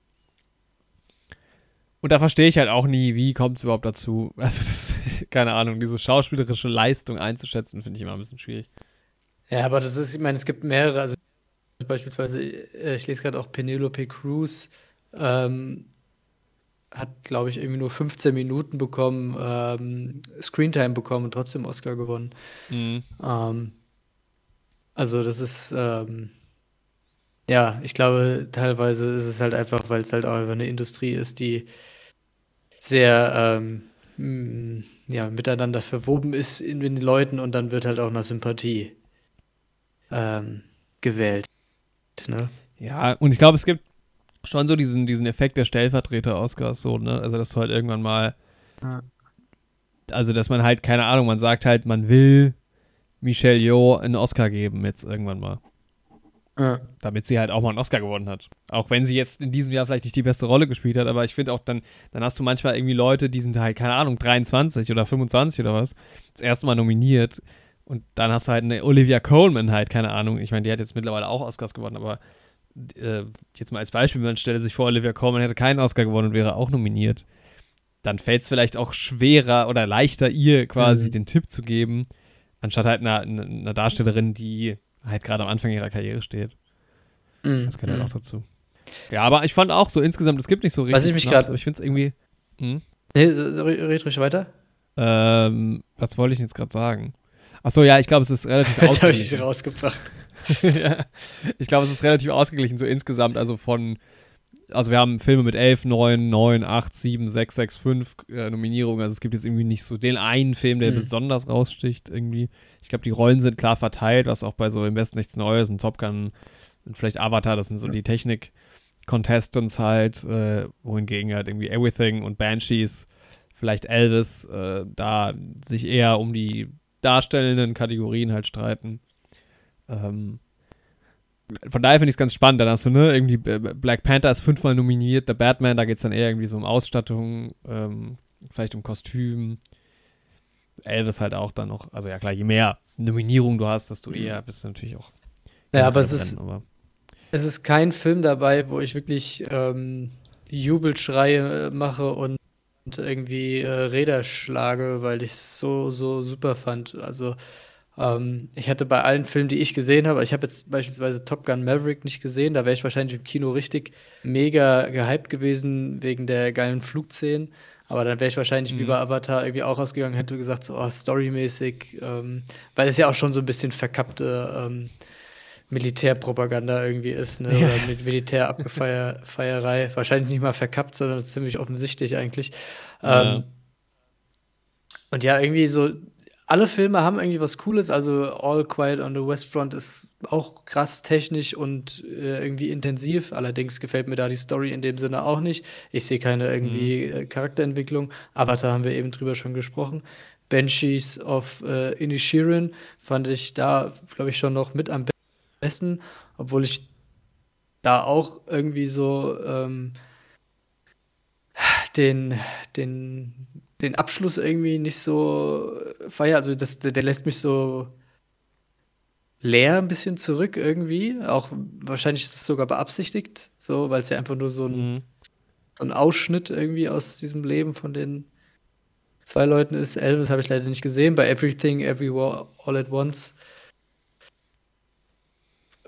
Und da verstehe ich halt auch nie, wie kommt es überhaupt dazu. Also, das, keine Ahnung, diese schauspielerische Leistung einzuschätzen, finde ich immer ein bisschen schwierig. Ja, aber das ist, ich meine, es gibt mehrere, also beispielsweise, äh, ich lese gerade auch Penelope Cruz, ähm, hat, glaube ich, irgendwie nur 15 Minuten bekommen, ähm, Screentime bekommen und trotzdem Oscar gewonnen. Mhm. Ähm, also das ist, ähm, ja, ich glaube, teilweise ist es halt einfach, weil es halt auch einfach eine Industrie ist, die sehr ähm, mm, ja, miteinander verwoben ist in den Leuten und dann wird halt auch eine Sympathie ähm, gewählt. Ne? Ja, und ich glaube, es gibt schon so diesen, diesen Effekt der Stellvertreter-Oscars, so, ne? Also, dass du halt irgendwann mal. Ja. Also, dass man halt, keine Ahnung, man sagt halt, man will Michelle Yeoh einen Oscar geben, jetzt irgendwann mal. Ja. Damit sie halt auch mal einen Oscar gewonnen hat. Auch wenn sie jetzt in diesem Jahr vielleicht nicht die beste Rolle gespielt hat, aber ich finde auch dann, dann hast du manchmal irgendwie Leute, die sind halt, keine Ahnung, 23 oder 25 oder was, das erste Mal nominiert Und dann hast du halt eine Olivia Coleman halt, keine Ahnung. Ich meine, die hat jetzt mittlerweile auch Oscars gewonnen, aber äh, jetzt mal als Beispiel, man stelle sich vor, Olivia Coleman hätte keinen Oscar gewonnen und wäre auch nominiert. Dann fällt es vielleicht auch schwerer oder leichter, ihr quasi mhm. den Tipp zu geben, anstatt halt einer, einer Darstellerin, die halt gerade am Anfang ihrer Karriere steht. Mhm. Das gehört halt auch dazu. Ja, aber ich fand auch so insgesamt, es gibt nicht so richtig. Was ich mich gerade. Ich finde es irgendwie. Hm? Nee, so, red ruhig weiter. Ähm, was wollte ich jetzt gerade sagen? Achso, ja, ich glaube, es ist relativ Das habe ich rausgebracht. ja, ich glaube, es ist relativ ausgeglichen, so insgesamt. Also von, also wir haben Filme mit 11, 9, 9, 8, 7, 6, 6, 5 äh, Nominierungen. Also es gibt jetzt irgendwie nicht so den einen Film, der mhm. besonders raussticht irgendwie. Ich glaube, die Rollen sind klar verteilt, was auch bei so im Westen nichts Neues und Top Gun und vielleicht Avatar, das sind so die Technik-Contestants halt, äh, wohingegen halt irgendwie Everything und Banshees, vielleicht Elvis, äh, da sich eher um die darstellenden Kategorien halt streiten. Ähm, von daher finde ich es ganz spannend. Dann hast du, ne, irgendwie Black Panther ist fünfmal nominiert, The Batman, da geht es dann eher irgendwie so um Ausstattung, ähm, vielleicht um Kostüm. Elvis halt auch dann noch. Also ja klar, je mehr Nominierung du hast, desto eher bist du natürlich auch. Ja, aber es ist, aber. es ist kein Film dabei, wo ich wirklich ähm, Jubelschreie mache und irgendwie äh, Räder schlage, weil ich es so, so super fand. Also ähm, ich hatte bei allen Filmen, die ich gesehen habe, ich habe jetzt beispielsweise Top Gun Maverick nicht gesehen, da wäre ich wahrscheinlich im Kino richtig mega gehypt gewesen wegen der geilen Flugszenen. Aber dann wäre ich wahrscheinlich mhm. wie bei Avatar irgendwie auch ausgegangen, hätte gesagt, so oh, storymäßig, ähm, weil es ja auch schon so ein bisschen verkappte ähm, Militärpropaganda irgendwie ist, ne? Oder mit Militärabgefeierei. Wahrscheinlich nicht mal verkappt, sondern ziemlich offensichtlich eigentlich. Ja. Ähm, und ja, irgendwie so, alle Filme haben irgendwie was Cooles. Also All Quiet on the West Front ist auch krass technisch und äh, irgendwie intensiv. Allerdings gefällt mir da die Story in dem Sinne auch nicht. Ich sehe keine irgendwie mhm. äh, Charakterentwicklung. Avatar haben wir eben drüber schon gesprochen. Banshees of äh, Inishirin fand ich da, glaube ich, schon noch mit am besten, obwohl ich da auch irgendwie so ähm, den, den den Abschluss irgendwie nicht so feier. Also das, der, der lässt mich so leer ein bisschen zurück irgendwie. Auch wahrscheinlich ist es sogar beabsichtigt, so, weil es ja einfach nur so ein, mhm. so ein Ausschnitt irgendwie aus diesem Leben von den zwei Leuten ist. Elvis habe ich leider nicht gesehen. Bei Everything, Everywhere, All at Once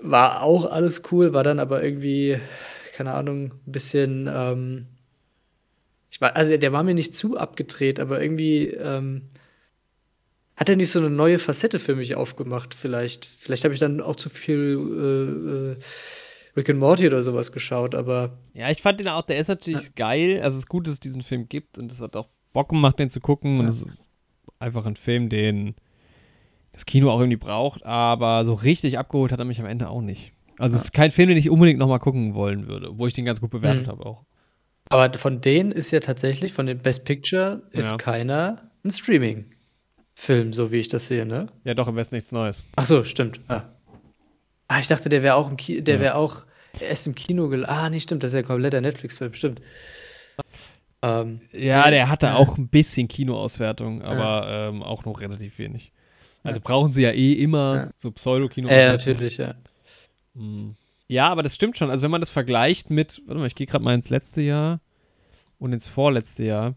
war auch alles cool, war dann aber irgendwie, keine Ahnung, ein bisschen ähm, ich war, also der war mir nicht zu abgedreht, aber irgendwie ähm, hat er nicht so eine neue Facette für mich aufgemacht, vielleicht. Vielleicht habe ich dann auch zu viel äh, äh, Rick and Morty oder sowas geschaut, aber. Ja, ich fand den auch, der ist natürlich ja. geil. Also es ist gut, dass es diesen Film gibt und es hat auch Bock gemacht, den zu gucken. Ja. Und es ist einfach ein Film, den das Kino auch irgendwie braucht, aber so richtig abgeholt hat er mich am Ende auch nicht. Also es ist kein Film, den ich unbedingt nochmal gucken wollen würde, wo ich den ganz gut bewertet mhm. habe auch. Aber von denen ist ja tatsächlich, von dem Best Picture, ist ja. keiner ein Streaming-Film, so wie ich das sehe, ne? Ja, doch, im Westen nichts Neues. Ach so, stimmt. Ah, ah ich dachte, der wäre auch im Kino, der ja. wäre auch erst im Kino gel Ah, nicht stimmt, das ist ja ein kompletter Netflix-Film, stimmt. Ähm, ja, der hatte äh, auch ein bisschen Kinoauswertung, aber ja. ähm, auch noch relativ wenig. Also brauchen sie ja eh immer so Pseudo-Kino. Ja, natürlich, ja. Hm. Ja, aber das stimmt schon. Also wenn man das vergleicht mit, warte mal, ich gehe gerade mal ins letzte Jahr und ins vorletzte Jahr.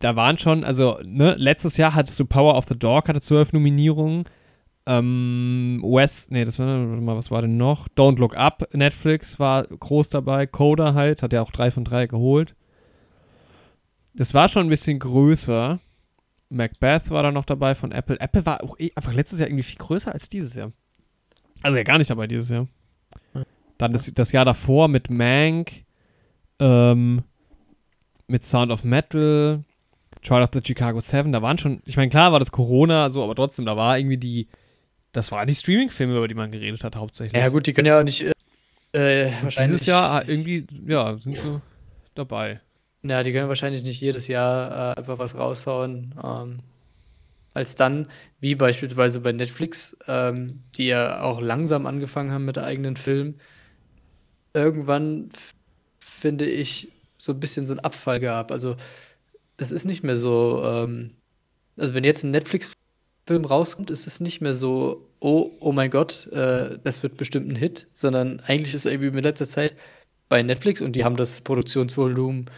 Da waren schon, also, ne, letztes Jahr hattest du Power of the Dog, hatte zwölf Nominierungen. Ähm, West, nee, das war, warte mal, was war denn noch? Don't Look Up, Netflix war groß dabei. Coda halt, hat ja auch drei von drei geholt. Das war schon ein bisschen größer. Macbeth war da noch dabei von Apple. Apple war auch eh einfach letztes Jahr irgendwie viel größer als dieses Jahr. Also ja, gar nicht dabei dieses Jahr. Dann das, das Jahr davor mit Mank, ähm, mit Sound of Metal, Trial of the Chicago Seven, da waren schon, ich meine, klar war das Corona so, aber trotzdem, da war irgendwie die, das waren die Streaming-Filme, über die man geredet hat, hauptsächlich. Ja, gut, die können ja auch nicht, äh, wahrscheinlich. Dieses Jahr irgendwie, ja, sind so dabei. Ja, die können wahrscheinlich nicht jedes Jahr äh, einfach was raushauen. Ähm, als dann, wie beispielsweise bei Netflix, ähm, die ja auch langsam angefangen haben mit eigenen Filmen, irgendwann finde ich so ein bisschen so einen Abfall gab. Also das ist nicht mehr so, ähm, also wenn jetzt ein Netflix Film rauskommt, ist es nicht mehr so, oh, oh mein Gott, äh, das wird bestimmt ein Hit, sondern eigentlich ist irgendwie mit letzter Zeit bei Netflix und die haben das Produktionsvolumen,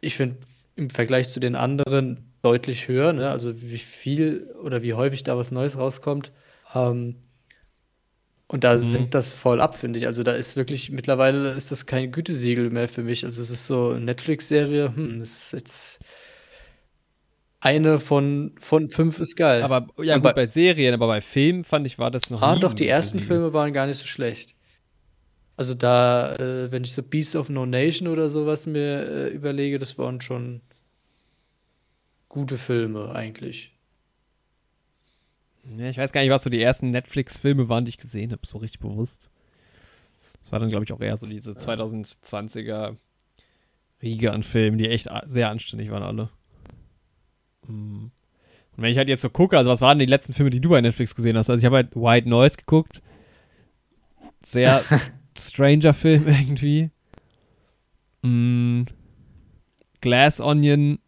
ich finde, im Vergleich zu den anderen deutlich höher, ne? also wie viel oder wie häufig da was Neues rauskommt. Ähm, und da mhm. sind das voll ab, finde ich. Also da ist wirklich, mittlerweile ist das kein Gütesiegel mehr für mich. Also es ist so eine Netflix-Serie, hm, das ist jetzt eine von, von fünf ist geil. Aber ja, gut, bei, bei, Serien, aber bei Filmen fand ich, war das noch Ah, doch, die ersten Filme waren gar nicht so schlecht. Also da, äh, wenn ich so Beast of No Nation oder sowas mir äh, überlege, das waren schon gute Filme eigentlich. Ja, ich weiß gar nicht, was so die ersten Netflix-Filme waren, die ich gesehen habe, so richtig bewusst. Das war dann, glaube ich, auch eher so diese 2020er Riege an Filmen, die echt sehr anständig waren alle. Mhm. Und wenn ich halt jetzt so gucke, also was waren die letzten Filme, die du bei Netflix gesehen hast? Also ich habe halt White Noise geguckt. Sehr stranger Film irgendwie. Mm. Glass Onion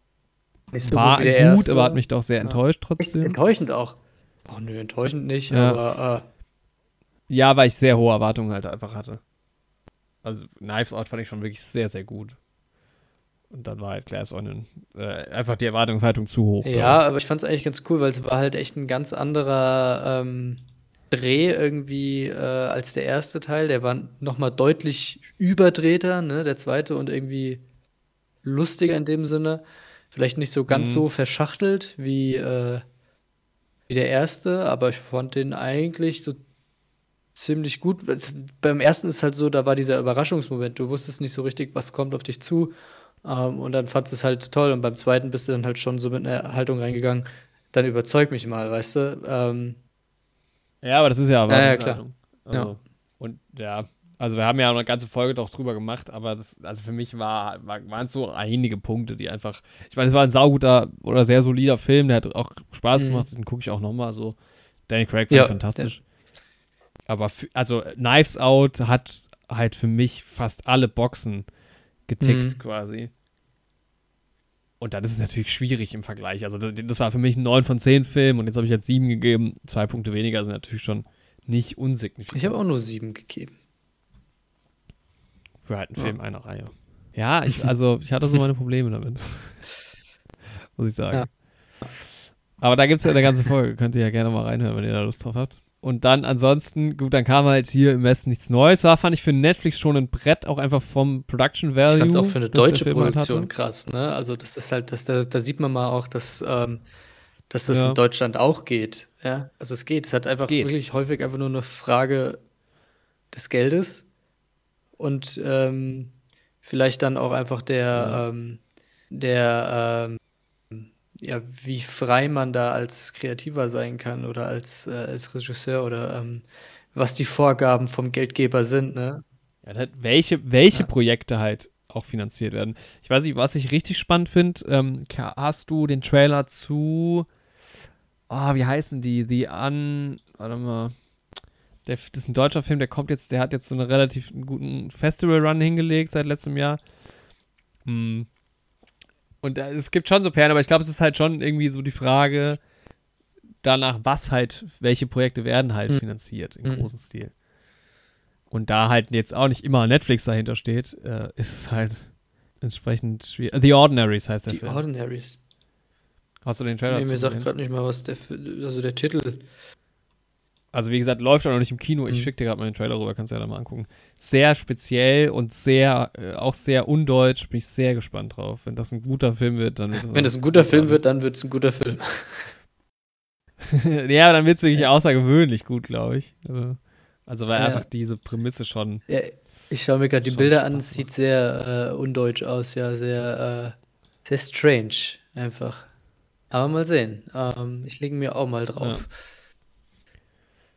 so war gut, gut aber hat mich doch sehr enttäuscht trotzdem. Enttäuschend auch. Ach nö, enttäuschend nicht, ja. aber. Äh. Ja, weil ich sehr hohe Erwartungen halt einfach hatte. Also Knives Out fand ich schon wirklich sehr, sehr gut. Und dann war halt Glass Onion äh, einfach die Erwartungshaltung zu hoch. Ja, aber ich fand es eigentlich ganz cool, weil es war halt echt ein ganz anderer ähm, Dreh irgendwie äh, als der erste Teil. Der war nochmal deutlich überdrehter, ne, der zweite und irgendwie lustiger in dem Sinne. Vielleicht nicht so ganz mhm. so verschachtelt wie, äh, wie der erste, aber ich fand den eigentlich so ziemlich gut. Beim ersten ist halt so, da war dieser Überraschungsmoment. Du wusstest nicht so richtig, was kommt auf dich zu. Ähm, und dann fandest du es halt toll. Und beim zweiten bist du dann halt schon so mit einer Haltung reingegangen, dann überzeug mich mal, weißt du? Ähm, ja, aber das ist ja aber. Ja, ja klar. Also, ja. Und ja, also wir haben ja eine ganze Folge doch drüber gemacht, aber das, also für mich war, war, waren es so einige Punkte, die einfach. Ich meine, es war ein sauguter oder sehr solider Film, der hat auch Spaß mhm. gemacht, den gucke ich auch nochmal so. Danny Craig war ja, fantastisch. Aber für, also Knives Out hat halt für mich fast alle Boxen getickt mhm. quasi. Und dann ist es natürlich schwierig im Vergleich. Also das, das war für mich ein 9 von 10 Film und jetzt habe ich jetzt 7 gegeben. Zwei Punkte weniger sind natürlich schon nicht unsignifikant. Ich habe auch nur 7 gegeben. Für halt einen ja. Film einer Reihe. Ja, ich, also ich hatte so meine Probleme damit. Muss ich sagen. Ja. Aber da gibt es ja eine ganze Folge. Könnt ihr ja gerne mal reinhören, wenn ihr da Lust drauf habt. Und dann ansonsten, gut, dann kam halt hier im Westen nichts Neues. War, fand ich für Netflix schon ein Brett, auch einfach vom Production Value. Ich fand es auch für eine deutsche halt Produktion halt krass, ne? Also, das ist halt, das, da, da sieht man mal auch, dass, ähm, dass das ja. in Deutschland auch geht. Ja, also es geht. Es hat einfach wirklich häufig einfach nur eine Frage des Geldes und ähm, vielleicht dann auch einfach der, ja. ähm, der ähm, ja, wie frei man da als Kreativer sein kann oder als, äh, als Regisseur oder ähm, was die Vorgaben vom Geldgeber sind, ne? Ja, halt welche, welche ja. Projekte halt auch finanziert werden. Ich weiß nicht, was ich richtig spannend finde, ähm, hast du den Trailer zu, oh, wie heißen die? The Un, warte mal, der, das ist ein deutscher Film, der kommt jetzt, der hat jetzt so einen relativ guten Festival-Run hingelegt seit letztem Jahr. Hm. Und es gibt schon so Perlen, aber ich glaube, es ist halt schon irgendwie so die Frage danach, was halt, welche Projekte werden halt mhm. finanziert im mhm. großen Stil. Und da halt jetzt auch nicht immer Netflix dahinter steht, äh, ist es halt entsprechend schwierig. The Ordinaries heißt der The Film. The Ordinaries. Hast du den Trailer Nee, mir sagt gerade nicht mal, was der, also der Titel also wie gesagt, läuft auch noch nicht im Kino. Ich mhm. schicke dir gerade mal den Trailer rüber, kannst du ja da mal angucken. Sehr speziell und sehr, äh, auch sehr undeutsch. Bin ich sehr gespannt drauf. Wenn das ein guter Film wird, dann wird es Wenn das ein guter Film wird, dann wird es ein guter Film. ja, dann wird es wirklich außergewöhnlich gut, glaube ich. Also, also weil ja. einfach diese Prämisse schon. Ja, ich schaue mir gerade die Bilder an, es sieht sehr äh, undeutsch aus, ja, sehr, äh, sehr strange einfach. Aber mal sehen. Ähm, ich lege mir auch mal drauf. Ja.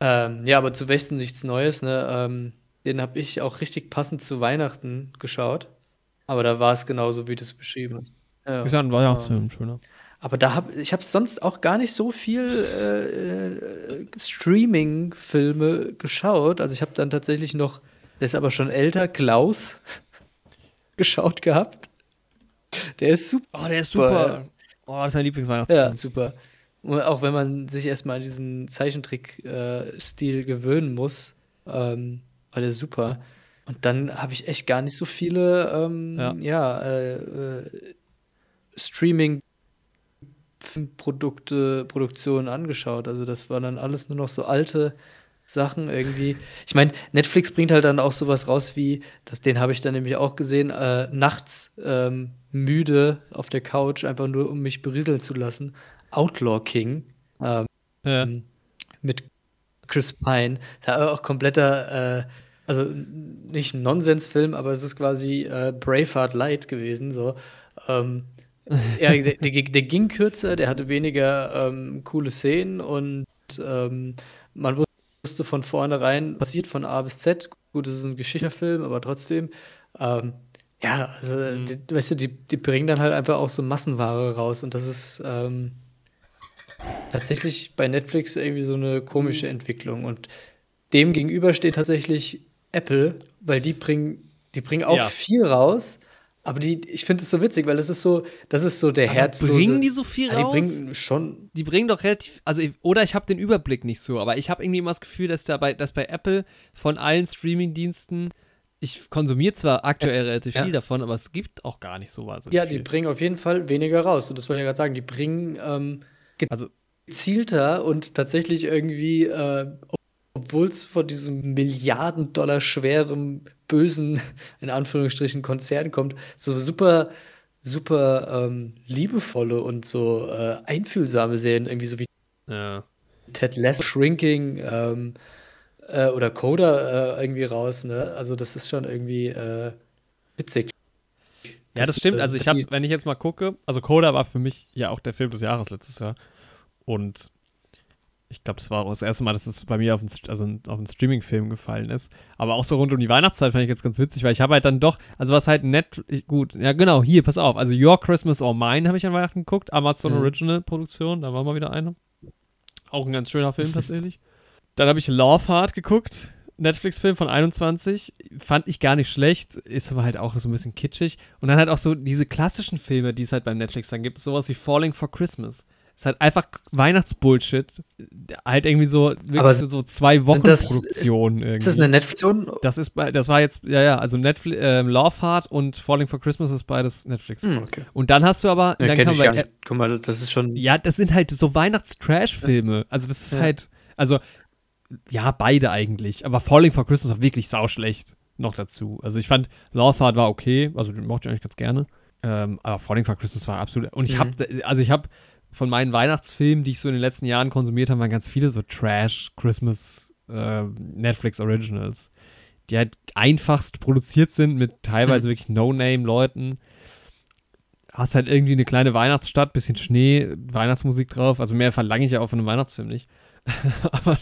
Ähm, ja, aber zu Westen nichts Neues, ne? Ähm, den habe ich auch richtig passend zu Weihnachten geschaut. Aber da war es genauso, wie du es beschrieben hast. Ja, ist ja ein Weihnachtsfilm, ähm, schöner. Aber da habe ich habe sonst auch gar nicht so viel äh, äh, Streaming-Filme geschaut. Also ich habe dann tatsächlich noch, der ist aber schon älter, Klaus geschaut gehabt. Der ist super. Oh, der ist super. Oh, das ist mein Lieblingsweihnachtsfilm. Ja, super. Auch wenn man sich erstmal an diesen Zeichentrick-Stil äh, gewöhnen muss, ähm, war der super. Und dann habe ich echt gar nicht so viele, ähm, ja, ja äh, äh, Streaming- Produkte, Produktionen angeschaut. Also das waren dann alles nur noch so alte Sachen irgendwie. Ich meine, Netflix bringt halt dann auch sowas raus wie, das, den habe ich dann nämlich auch gesehen, äh, nachts ähm, müde auf der Couch, einfach nur um mich berieseln zu lassen. Outlaw King ähm, ja. mit Chris Pine. Da auch kompletter, äh, also nicht ein Nonsensfilm, aber es ist quasi äh, Braveheart Light gewesen. So. Ähm, ja, der, der, der, ging kürzer, der hatte weniger ähm, coole Szenen und ähm, man wusste von vornherein, passiert von A bis Z. Gut, es ist ein Geschichterfilm, aber trotzdem, ähm, ja, also, mhm. die, weißt du, die, die bringen dann halt einfach auch so Massenware raus und das ist ähm, tatsächlich bei Netflix irgendwie so eine komische Entwicklung und dem gegenüber steht tatsächlich Apple, weil die bringen, die bringen auch ja. viel raus, aber die, ich finde es so witzig, weil das ist so, das ist so der aber herzlose. Bringen die so viel ja, raus? Die bringen schon. Die bringen doch relativ, also oder ich habe den Überblick nicht so, aber ich habe irgendwie immer das Gefühl, dass da bei, dass bei Apple von allen Streaming-Diensten ich konsumiere zwar aktuell relativ ja. viel davon, aber es gibt auch gar nicht so was. Ja, die bringen auf jeden Fall weniger raus. Und das wollte ich ja gerade sagen. Die bringen ähm, also gezielter und tatsächlich irgendwie, äh, obwohl es von diesem Milliarden-Dollar schweren bösen, in Anführungsstrichen, Konzern kommt, so super, super ähm, liebevolle und so äh, einfühlsame Serien, irgendwie so wie ja. Ted Lasso, Shrinking ähm, äh, oder Coda äh, irgendwie raus. Ne? Also das ist schon irgendwie äh, witzig. Ja, das stimmt. Also ich habe, wenn ich jetzt mal gucke, also Coda war für mich ja auch der Film des Jahres letztes Jahr. Und ich glaube, das war auch das erste Mal, dass es bei mir auf einen, also auf einen Streaming-Film gefallen ist. Aber auch so rund um die Weihnachtszeit fand ich jetzt ganz witzig, weil ich habe halt dann doch, also was halt nett, gut, ja genau, hier, pass auf, also Your Christmas or Mine habe ich an Weihnachten geguckt, Amazon mhm. Original Produktion, da war mal wieder eine. Auch ein ganz schöner Film tatsächlich. dann habe ich Love Heart geguckt, Netflix-Film von 21, fand ich gar nicht schlecht, ist aber halt auch so ein bisschen kitschig. Und dann halt auch so diese klassischen Filme, die es halt beim Netflix dann gibt, sowas wie Falling for Christmas ist halt einfach Weihnachtsbullshit. Halt irgendwie so, wirklich Aber so zwei Wochen das, Produktion. Ist, ist, das eine Netflix-Produktion? Das ist, das war jetzt, ja, ja, also Netflix, äh, Love Heart und Falling for Christmas ist beides Netflix. Hm, okay. Und dann hast du aber, ja, dann kann man, äh, Guck mal, das ist schon. Ja, das sind halt so Weihnachts-Trash-Filme. Also das ist ja. halt, also, ja, beide eigentlich. Aber Falling for Christmas war wirklich sauschlecht noch dazu. Also ich fand, Love Heart war okay, also den mochte ich eigentlich ganz gerne. Ähm, aber Falling for Christmas war absolut, und ich mhm. habe, also ich habe von meinen Weihnachtsfilmen, die ich so in den letzten Jahren konsumiert habe, waren ganz viele so Trash, Christmas, äh, Netflix Originals, die halt einfachst produziert sind mit teilweise wirklich No-Name-Leuten. Hast halt irgendwie eine kleine Weihnachtsstadt, bisschen Schnee, Weihnachtsmusik drauf. Also mehr verlange ich ja auch von einem Weihnachtsfilm nicht. Aber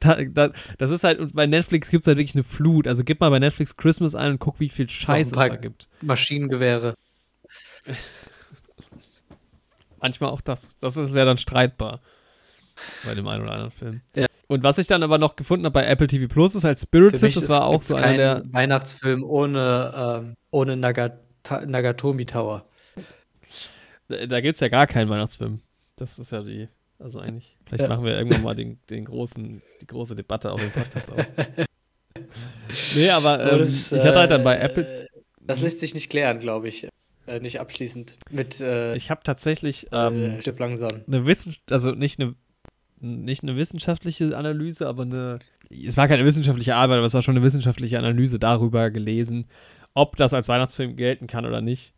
da, da, das ist halt, und bei Netflix gibt es halt wirklich eine Flut. Also gib mal bei Netflix Christmas ein und guck, wie viel Scheiß es da gibt. Maschinengewehre. manchmal auch das. Das ist ja dann streitbar bei dem einen oder anderen Film. Ja. Und was ich dann aber noch gefunden habe bei Apple TV Plus ist halt Spirited, das war auch so einer der Weihnachtsfilm ohne, ähm, ohne Nagata Nagatomi Tower. Da, da gibt es ja gar keinen Weihnachtsfilm. Das ist ja die, also eigentlich, vielleicht ja. machen wir irgendwann mal den, den großen, die große Debatte auf dem Podcast auf. nee, aber ähm, das, ich hatte halt dann bei äh, Apple. Das lässt sich nicht klären, glaube ich äh, nicht abschließend mit. Äh, ich habe tatsächlich äh, ähm, Stipp langsam. eine Wissenschaft, also nicht eine nicht eine wissenschaftliche Analyse, aber eine. Es war keine wissenschaftliche Arbeit, aber es war schon eine wissenschaftliche Analyse darüber gelesen, ob das als Weihnachtsfilm gelten kann oder nicht.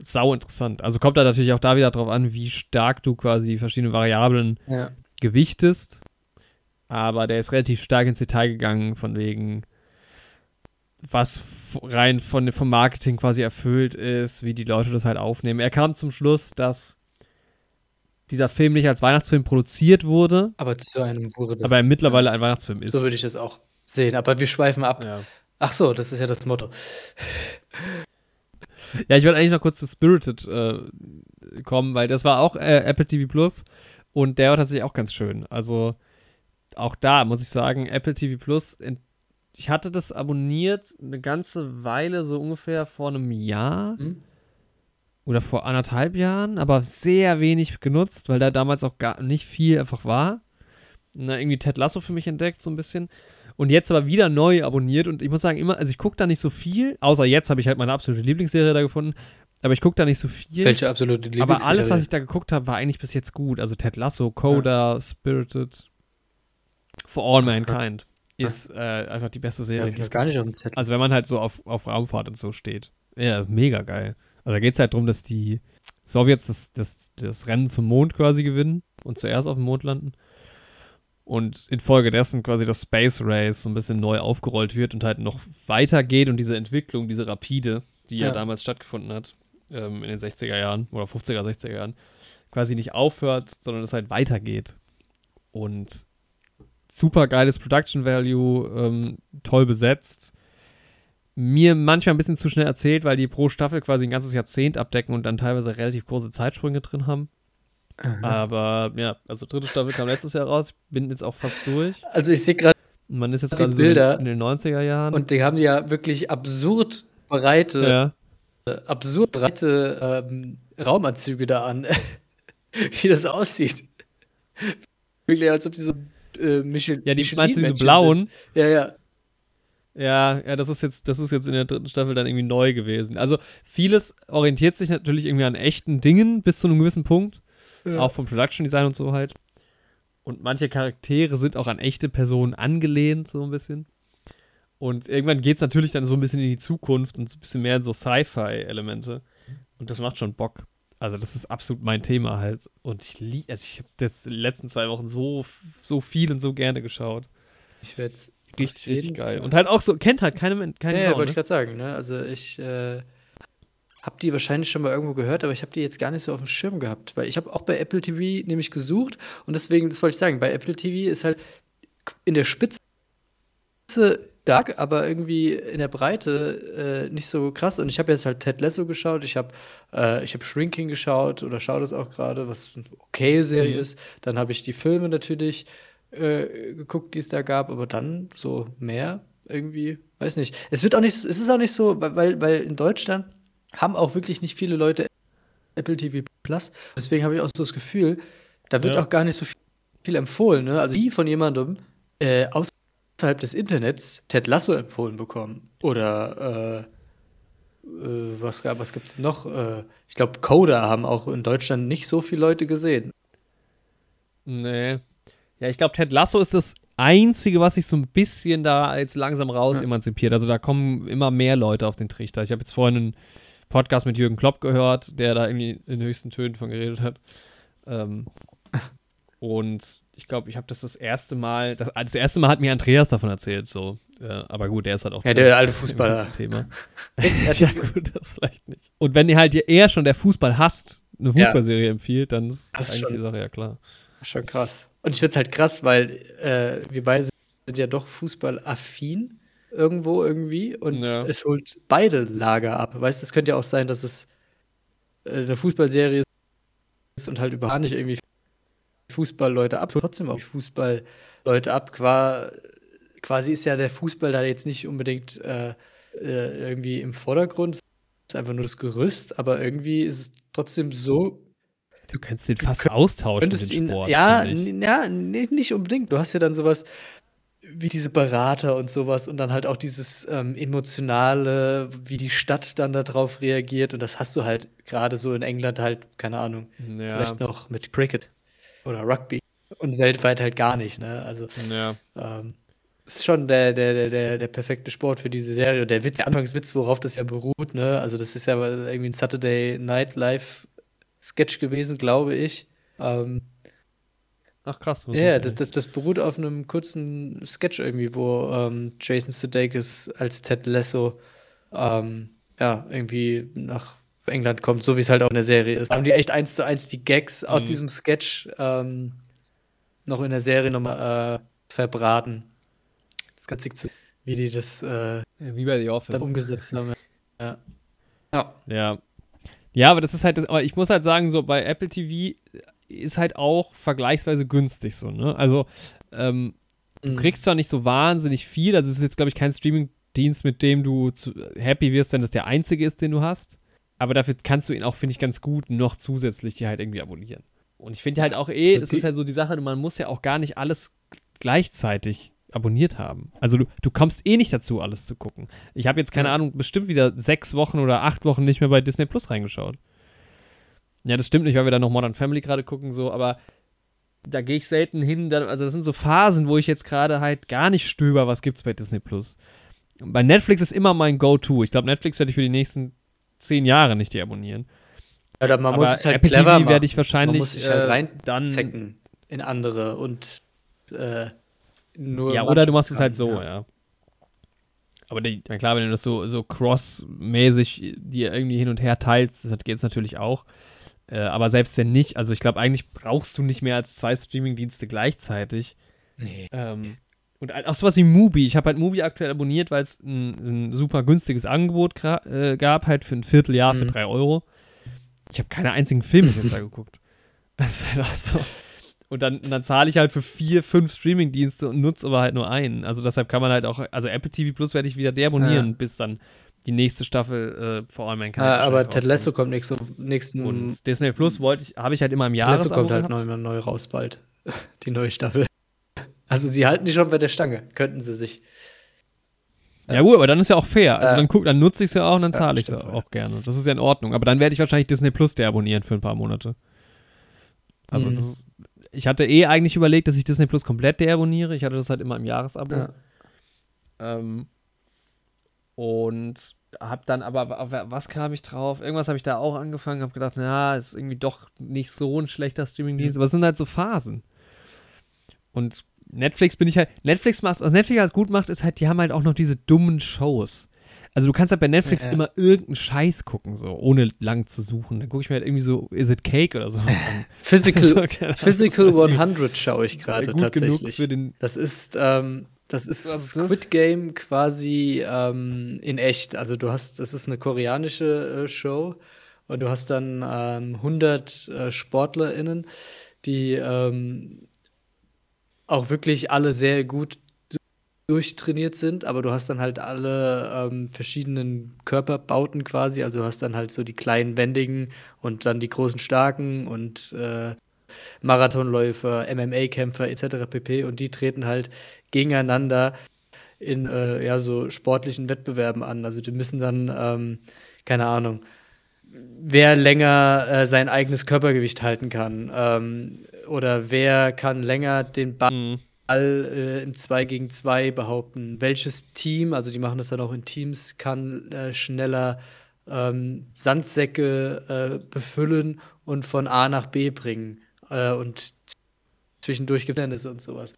Sau interessant. Also kommt da natürlich auch da wieder drauf an, wie stark du quasi die verschiedenen Variablen ja. Gewichtest. Aber der ist relativ stark ins Detail gegangen, von wegen, was rein von, vom Marketing quasi erfüllt ist, wie die Leute das halt aufnehmen. Er kam zum Schluss, dass dieser Film nicht als Weihnachtsfilm produziert wurde. Aber zu einem wurde. Aber er mittlerweile ein Weihnachtsfilm ist. So würde ich das auch sehen. Aber wir schweifen ab. Ja. Ach so, das ist ja das Motto. Ja, ich wollte eigentlich noch kurz zu Spirited äh, kommen, weil das war auch äh, Apple TV Plus und der war tatsächlich auch ganz schön. Also auch da muss ich sagen, Apple TV Plus ich hatte das abonniert eine ganze Weile, so ungefähr vor einem Jahr. Mhm. oder vor anderthalb Jahren, aber sehr wenig genutzt, weil da damals auch gar nicht viel einfach war. Na, irgendwie Ted Lasso für mich entdeckt, so ein bisschen. Und jetzt aber wieder neu abonniert und ich muss sagen, immer, also ich gucke da nicht so viel, außer jetzt habe ich halt meine absolute Lieblingsserie da gefunden, aber ich gucke da nicht so viel. Welche absolute Lieblingsserie? Aber alles, was ich da geguckt habe, war eigentlich bis jetzt gut. Also Ted Lasso, Coda, ja. Spirited, For All Mankind ist äh, einfach die beste Serie. Ja, ich gar nicht auf dem Zettel. Also wenn man halt so auf, auf Raumfahrt und so steht. Ja, mega geil. Also da geht es halt darum, dass die Sowjets das, das, das Rennen zum Mond quasi gewinnen und zuerst auf dem Mond landen. Und infolgedessen quasi das Space Race so ein bisschen neu aufgerollt wird und halt noch weitergeht und diese Entwicklung, diese rapide, die ja, ja damals stattgefunden hat, ähm, in den 60er Jahren oder 50er, 60er Jahren, quasi nicht aufhört, sondern es halt weitergeht. Und super geiles Production Value, ähm, toll besetzt mir manchmal ein bisschen zu schnell erzählt, weil die pro Staffel quasi ein ganzes Jahrzehnt abdecken und dann teilweise relativ große Zeitsprünge drin haben. Aha. Aber ja, also dritte Staffel kam letztes Jahr raus, bin jetzt auch fast durch. Also ich sehe gerade man ist jetzt gerade so in den 90er Jahren. Und die haben ja wirklich absurd breite, ja. Absurd breite ähm, Raumanzüge da an. Wie das aussieht. Wirklich, als ob diese äh, Michelin. Ja, die meinst du diese blauen? Sind. Ja, ja. Ja, ja, das ist jetzt, das ist jetzt in der dritten Staffel dann irgendwie neu gewesen. Also vieles orientiert sich natürlich irgendwie an echten Dingen bis zu einem gewissen Punkt. Ja. Auch vom Production Design und so halt. Und manche Charaktere sind auch an echte Personen angelehnt, so ein bisschen. Und irgendwann geht es natürlich dann so ein bisschen in die Zukunft und so ein bisschen mehr in so Sci-Fi-Elemente. Und das macht schon Bock. Also, das ist absolut mein Thema halt. Und ich liebe, also ich habe das letzten zwei Wochen so, so viel und so gerne geschaut. Ich werde Richtig, richtig geil. Und halt auch so, kennt halt keine, keine ja, Sau, ja, wollte ne? ich gerade sagen, ne? Also ich äh, habe die wahrscheinlich schon mal irgendwo gehört, aber ich habe die jetzt gar nicht so auf dem Schirm gehabt. Weil ich habe auch bei Apple TV nämlich gesucht und deswegen, das wollte ich sagen, bei Apple TV ist halt in der Spitze stark, aber irgendwie in der Breite äh, nicht so krass. Und ich habe jetzt halt Ted Lasso geschaut, ich habe äh, hab Shrinking geschaut oder schaue das auch gerade, was eine okay Serie mhm. ist. Dann habe ich die Filme natürlich äh, geguckt, die es da gab, aber dann so mehr irgendwie, weiß nicht. Es wird auch nicht, es ist auch nicht so, weil, weil in Deutschland haben auch wirklich nicht viele Leute Apple TV Plus. Deswegen habe ich auch so das Gefühl, da wird ja. auch gar nicht so viel, viel empfohlen. Ne? Also wie von jemandem äh, außerhalb des Internets Ted Lasso empfohlen bekommen. Oder äh, äh, was, was gibt es noch? Äh, ich glaube, Coda haben auch in Deutschland nicht so viele Leute gesehen. Nee, ja, ich glaube, Ted Lasso ist das Einzige, was sich so ein bisschen da jetzt langsam raus ja. emanzipiert. Also da kommen immer mehr Leute auf den Trichter. Ich habe jetzt vorhin einen Podcast mit Jürgen Klopp gehört, der da irgendwie in höchsten Tönen von geredet hat. Ähm, und ich glaube, ich habe das das erste Mal, das, das, erste Mal hat mir Andreas davon erzählt, so. Äh, aber gut, der ist halt auch. Ja, der alte Fußballer. Thema. ja, gut, das vielleicht nicht. Und wenn ihr halt eher schon der Fußball hasst, eine Fußballserie ja. empfiehlt, dann ist das eigentlich schon, die Sache ja klar. Schon krass. Und ich finde es halt krass, weil äh, wir beide sind ja doch fußballaffin irgendwo irgendwie und ja. es holt beide Lager ab. Weißt du, es könnte ja auch sein, dass es äh, eine Fußballserie ist und halt überhaupt nicht irgendwie Fußballleute ab, trotzdem auch Fußballleute ab. Qua, quasi ist ja der Fußball da jetzt nicht unbedingt äh, äh irgendwie im Vordergrund, es ist einfach nur das Gerüst, aber irgendwie ist es trotzdem so Du könntest den fast austauschen mit dem Sport. Ihn, ja, ja, nicht unbedingt. Du hast ja dann sowas wie diese Berater und sowas und dann halt auch dieses ähm, emotionale, wie die Stadt dann darauf reagiert und das hast du halt gerade so in England halt, keine Ahnung, ja. vielleicht noch mit Cricket oder Rugby und weltweit halt gar nicht, ne? Also ja. ähm, ist schon der, der, der, der perfekte Sport für diese Serie. Und der Witz, der Anfangswitz, worauf das ja beruht, ne? Also das ist ja irgendwie ein Saturday Night Live Sketch gewesen, glaube ich. Ähm, Ach krass. Ja, yeah, das, das, das beruht auf einem kurzen Sketch irgendwie, wo ähm, Jason Sudeikis als Ted Lasso ähm, ja, irgendwie nach England kommt, so wie es halt auch in der Serie ist. Haben die echt eins zu eins die Gags aus mhm. diesem Sketch ähm, noch in der Serie nochmal äh, verbraten. Das Ganze, wie die das äh, wie bei The Office. umgesetzt haben. Ja. Ja. ja. Ja, aber das ist halt, das, aber ich muss halt sagen, so bei Apple TV ist halt auch vergleichsweise günstig so, ne? Also, ähm, du mhm. kriegst zwar nicht so wahnsinnig viel, also es ist jetzt, glaube ich, kein Streaming-Dienst, mit dem du zu, happy wirst, wenn das der einzige ist, den du hast. Aber dafür kannst du ihn auch, finde ich, ganz gut noch zusätzlich hier halt irgendwie abonnieren. Und ich finde halt auch eh, das ist halt so die Sache, man muss ja auch gar nicht alles gleichzeitig abonniert haben. Also du, du kommst eh nicht dazu, alles zu gucken. Ich habe jetzt, keine ja. Ahnung, bestimmt wieder sechs Wochen oder acht Wochen nicht mehr bei Disney Plus reingeschaut. Ja, das stimmt nicht, weil wir da noch Modern Family gerade gucken, so, aber da gehe ich selten hin. Dann, also das sind so Phasen, wo ich jetzt gerade halt gar nicht stöber, was gibt's bei Disney Plus. Bei Netflix ist immer mein Go-To. Ich glaube, Netflix werde ich für die nächsten zehn Jahre nicht deabonnieren. Ja, man aber muss es halt Apple clever TV werde ich wahrscheinlich man muss sich halt rein äh, dann in andere und äh, nur. Ja, oder du machst es halt so, ja. ja. Aber die, klar, wenn du das so, so cross-mäßig dir irgendwie hin und her teilst, das geht es natürlich auch. Äh, aber selbst wenn nicht, also ich glaube, eigentlich brauchst du nicht mehr als zwei Streaming-Dienste gleichzeitig. Nee. Ähm, und auch sowas wie Mubi. Ich habe halt Mubi aktuell abonniert, weil es ein, ein, super günstiges Angebot äh, gab, halt für ein Vierteljahr mhm. für drei Euro. Ich habe keine einzigen Filme jetzt da geguckt. Das ist halt auch so. Und dann, dann zahle ich halt für vier, fünf Streaming-Dienste und nutze aber halt nur einen. Also deshalb kann man halt auch, also Apple TV Plus werde ich wieder deabonnieren, ja. bis dann die nächste Staffel äh, vor allem ein Kanal. Ah, aber Ted Lasso kommt nächsten, nächsten und Disney Plus wollte ich, habe ich halt immer im Jahr. Ted Lasso kommt halt neu, neu raus bald. Die neue Staffel. Also sie halten die schon bei der Stange, könnten sie sich. Ja gut, aber dann ist ja auch fair. Also dann guck, dann nutze ich es ja auch und dann zahle ich es ja, auch gerne. Das ist ja in Ordnung. Aber dann werde ich wahrscheinlich Disney Plus deabonnieren für ein paar Monate. Also mhm. das ist, ich hatte eh eigentlich überlegt, dass ich Disney Plus komplett deabonniere. Ich hatte das halt immer im Jahresabo. Ja. Ähm, und hab dann aber, was kam ich drauf? Irgendwas habe ich da auch angefangen, habe gedacht, na, ist irgendwie doch nicht so ein schlechter Streamingdienst, mhm. aber es sind halt so Phasen. Und Netflix bin ich halt, Netflix macht, was Netflix halt gut macht, ist halt, die haben halt auch noch diese dummen Shows. Also du kannst halt bei Netflix ja, ja. immer irgendeinen Scheiß gucken, so, ohne lang zu suchen. Dann gucke ich mir halt irgendwie so, Is it Cake oder sowas an. Physical, also, Physical 100 schaue ich gerade tatsächlich. das ist, ähm, das ist Squid Game quasi ähm, in echt. Also du hast, das ist eine koreanische äh, Show und du hast dann ähm, 100 äh, SportlerInnen, die ähm, auch wirklich alle sehr gut durchtrainiert sind, aber du hast dann halt alle ähm, verschiedenen Körperbauten quasi. Also du hast dann halt so die kleinen Wendigen und dann die großen Starken und äh, Marathonläufer, MMA-Kämpfer etc. pp. Und die treten halt gegeneinander in äh, ja, so sportlichen Wettbewerben an. Also die müssen dann, ähm, keine Ahnung, wer länger äh, sein eigenes Körpergewicht halten kann ähm, oder wer kann länger den Ball mhm äh, im 2 gegen 2 behaupten. Welches Team, also die machen das dann auch in Teams, kann äh, schneller ähm, Sandsäcke äh, befüllen und von A nach B bringen. Äh, und zwischendurch gibt es und sowas.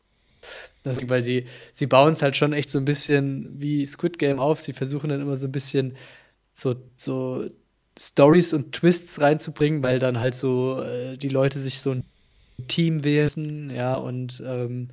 Das, weil sie, sie bauen es halt schon echt so ein bisschen wie Squid Game auf. Sie versuchen dann immer so ein bisschen so, so Stories und Twists reinzubringen, weil dann halt so äh, die Leute sich so ein Team wählen, ja, und ähm,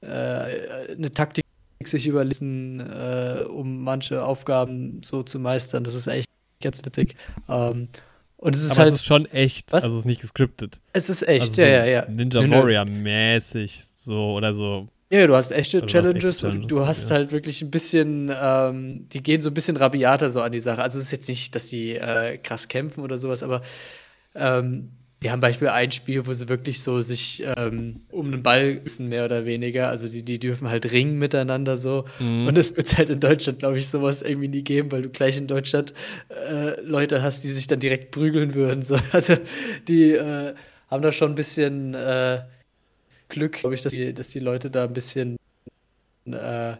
äh, eine Taktik sich überlesen, äh, um manche Aufgaben so zu meistern. Das ist echt ganz witzig. Ähm, und es ist Aber halt. es ist schon echt. Was? Also es ist nicht gescriptet. Es ist echt, also ja, ja, ja. Ninja Warrior-mäßig so oder so. Ja, du hast echte also Challenges, hast Challenges und du hast ja. halt wirklich ein bisschen, ähm, die gehen so ein bisschen rabiater so an die Sache. Also es ist jetzt nicht, dass die äh, krass kämpfen oder sowas, aber ähm, die haben Beispiel ein Spiel, wo sie wirklich so sich ähm, um den Ball müssen, mehr oder weniger. Also die, die dürfen halt ringen miteinander so. Mhm. Und es wird halt in Deutschland, glaube ich, sowas irgendwie nie geben, weil du gleich in Deutschland äh, Leute hast, die sich dann direkt prügeln würden. So. Also die äh, haben da schon ein bisschen äh, Glück, glaube ich, dass die, dass die Leute da ein bisschen äh,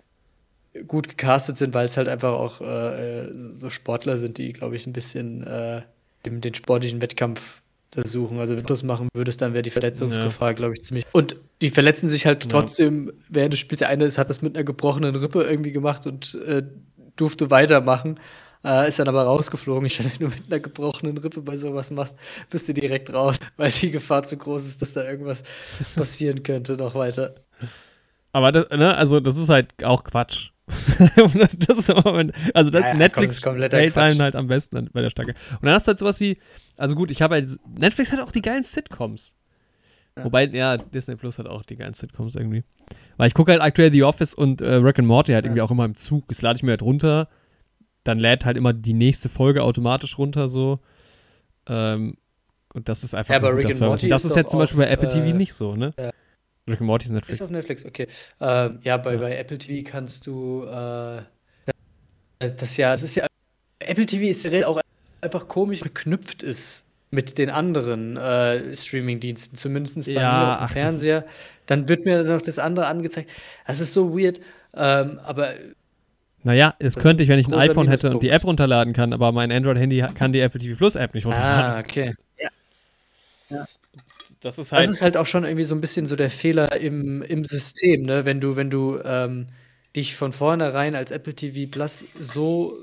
gut gecastet sind, weil es halt einfach auch äh, so Sportler sind, die, glaube ich, ein bisschen äh, den, den sportlichen Wettkampf versuchen. Also wenn du das machen würdest, dann wäre die Verletzungsgefahr, ja. glaube ich, ziemlich. Und die verletzen sich halt trotzdem ja. während des Spiels. Der eine ist, hat das mit einer gebrochenen Rippe irgendwie gemacht und äh, durfte weitermachen. Äh, ist dann aber rausgeflogen. Ich, wenn du mit einer gebrochenen Rippe bei sowas machst, bist du direkt raus, weil die Gefahr zu groß ist, dass da irgendwas passieren könnte noch weiter. Aber das, ne, also das ist halt auch Quatsch. das ist immer, also das ja, Netflix komm, das hält einen halt am besten bei der Stange. Und dann hast du halt sowas wie, also gut, ich habe halt, Netflix hat auch die geilen Sitcoms. Ja. Wobei, ja, Disney Plus hat auch die geilen Sitcoms irgendwie. Weil ich gucke halt aktuell The Office und äh, Rick and Morty halt ja. irgendwie auch immer im Zug. Das lade ich mir halt runter. dann lädt halt immer die nächste Folge automatisch runter so. Ähm, und das ist einfach Ja, aber Rick and. Morty das ist ist jetzt zum Beispiel bei auf, Apple TV äh, nicht so, ne? ja. Rick and Morty ist Netflix. Ist auf Netflix, okay. Ähm, ja, bei, bei Apple TV kannst du, äh, das ist ja, das ist ja, Apple TV ist ja auch einfach komisch verknüpft ist mit den anderen äh, Streaming-Diensten, zumindest bei Ja, mir auf dem ach, Fernseher. Dann wird mir noch das andere angezeigt. Das ist so weird, ähm, aber Naja, es könnte ich, wenn ich ein iPhone hätte und die. App runterladen kann, aber mein Android-Handy ha- kann die Apple TV Plus App nicht runterladen. ah, okay. Das ist Das ist halt auch schon irgendwie so ein bisschen so der Fehler im, im System, ne? Wenn du, wenn du ähm, dich von vornherein als Apple TV Plus so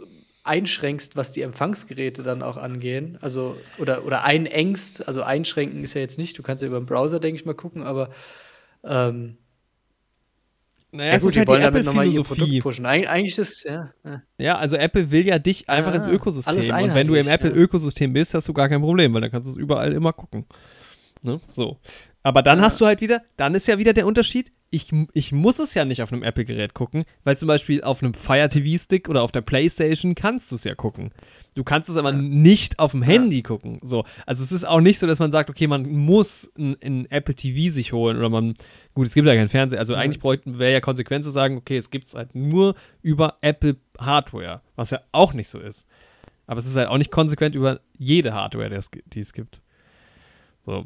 einschränkst, was die Empfangsgeräte dann auch angehen, also oder, oder einengst, also einschränken ist ja jetzt nicht, du kannst ja über den Browser, denke ich mal, gucken, aber ähm, naja, ja gut, ist die halt wollen die damit nochmal ihr Produkt pushen. Eig eigentlich ist das, ja, ja. Ja, also Apple will ja dich einfach Ah, ins Ökosystem. alles Und wenn du im ja. Apple-Ökosystem bist, hast du gar kein Problem, weil dann kannst du es überall immer gucken. Ne? So. Aber dann Ja. hast du halt wieder, dann ist ja wieder der Unterschied, ich, ich muss es ja nicht auf einem Apple-Gerät gucken, weil zum Beispiel auf einem Fire TV-Stick oder auf der Playstation kannst du es ja gucken. Du kannst es aber Ja. nicht auf dem Handy gucken. So. Also es ist auch nicht so, dass man sagt, okay, man muss ein, Apple TV sich holen oder man, gut, es gibt ja keinen Fernseher, also eigentlich wäre ja konsequent zu sagen, okay, es gibt es halt nur über Apple Hardware, was ja auch nicht so ist. Aber es ist halt auch nicht konsequent über jede Hardware, die es, die es gibt. So.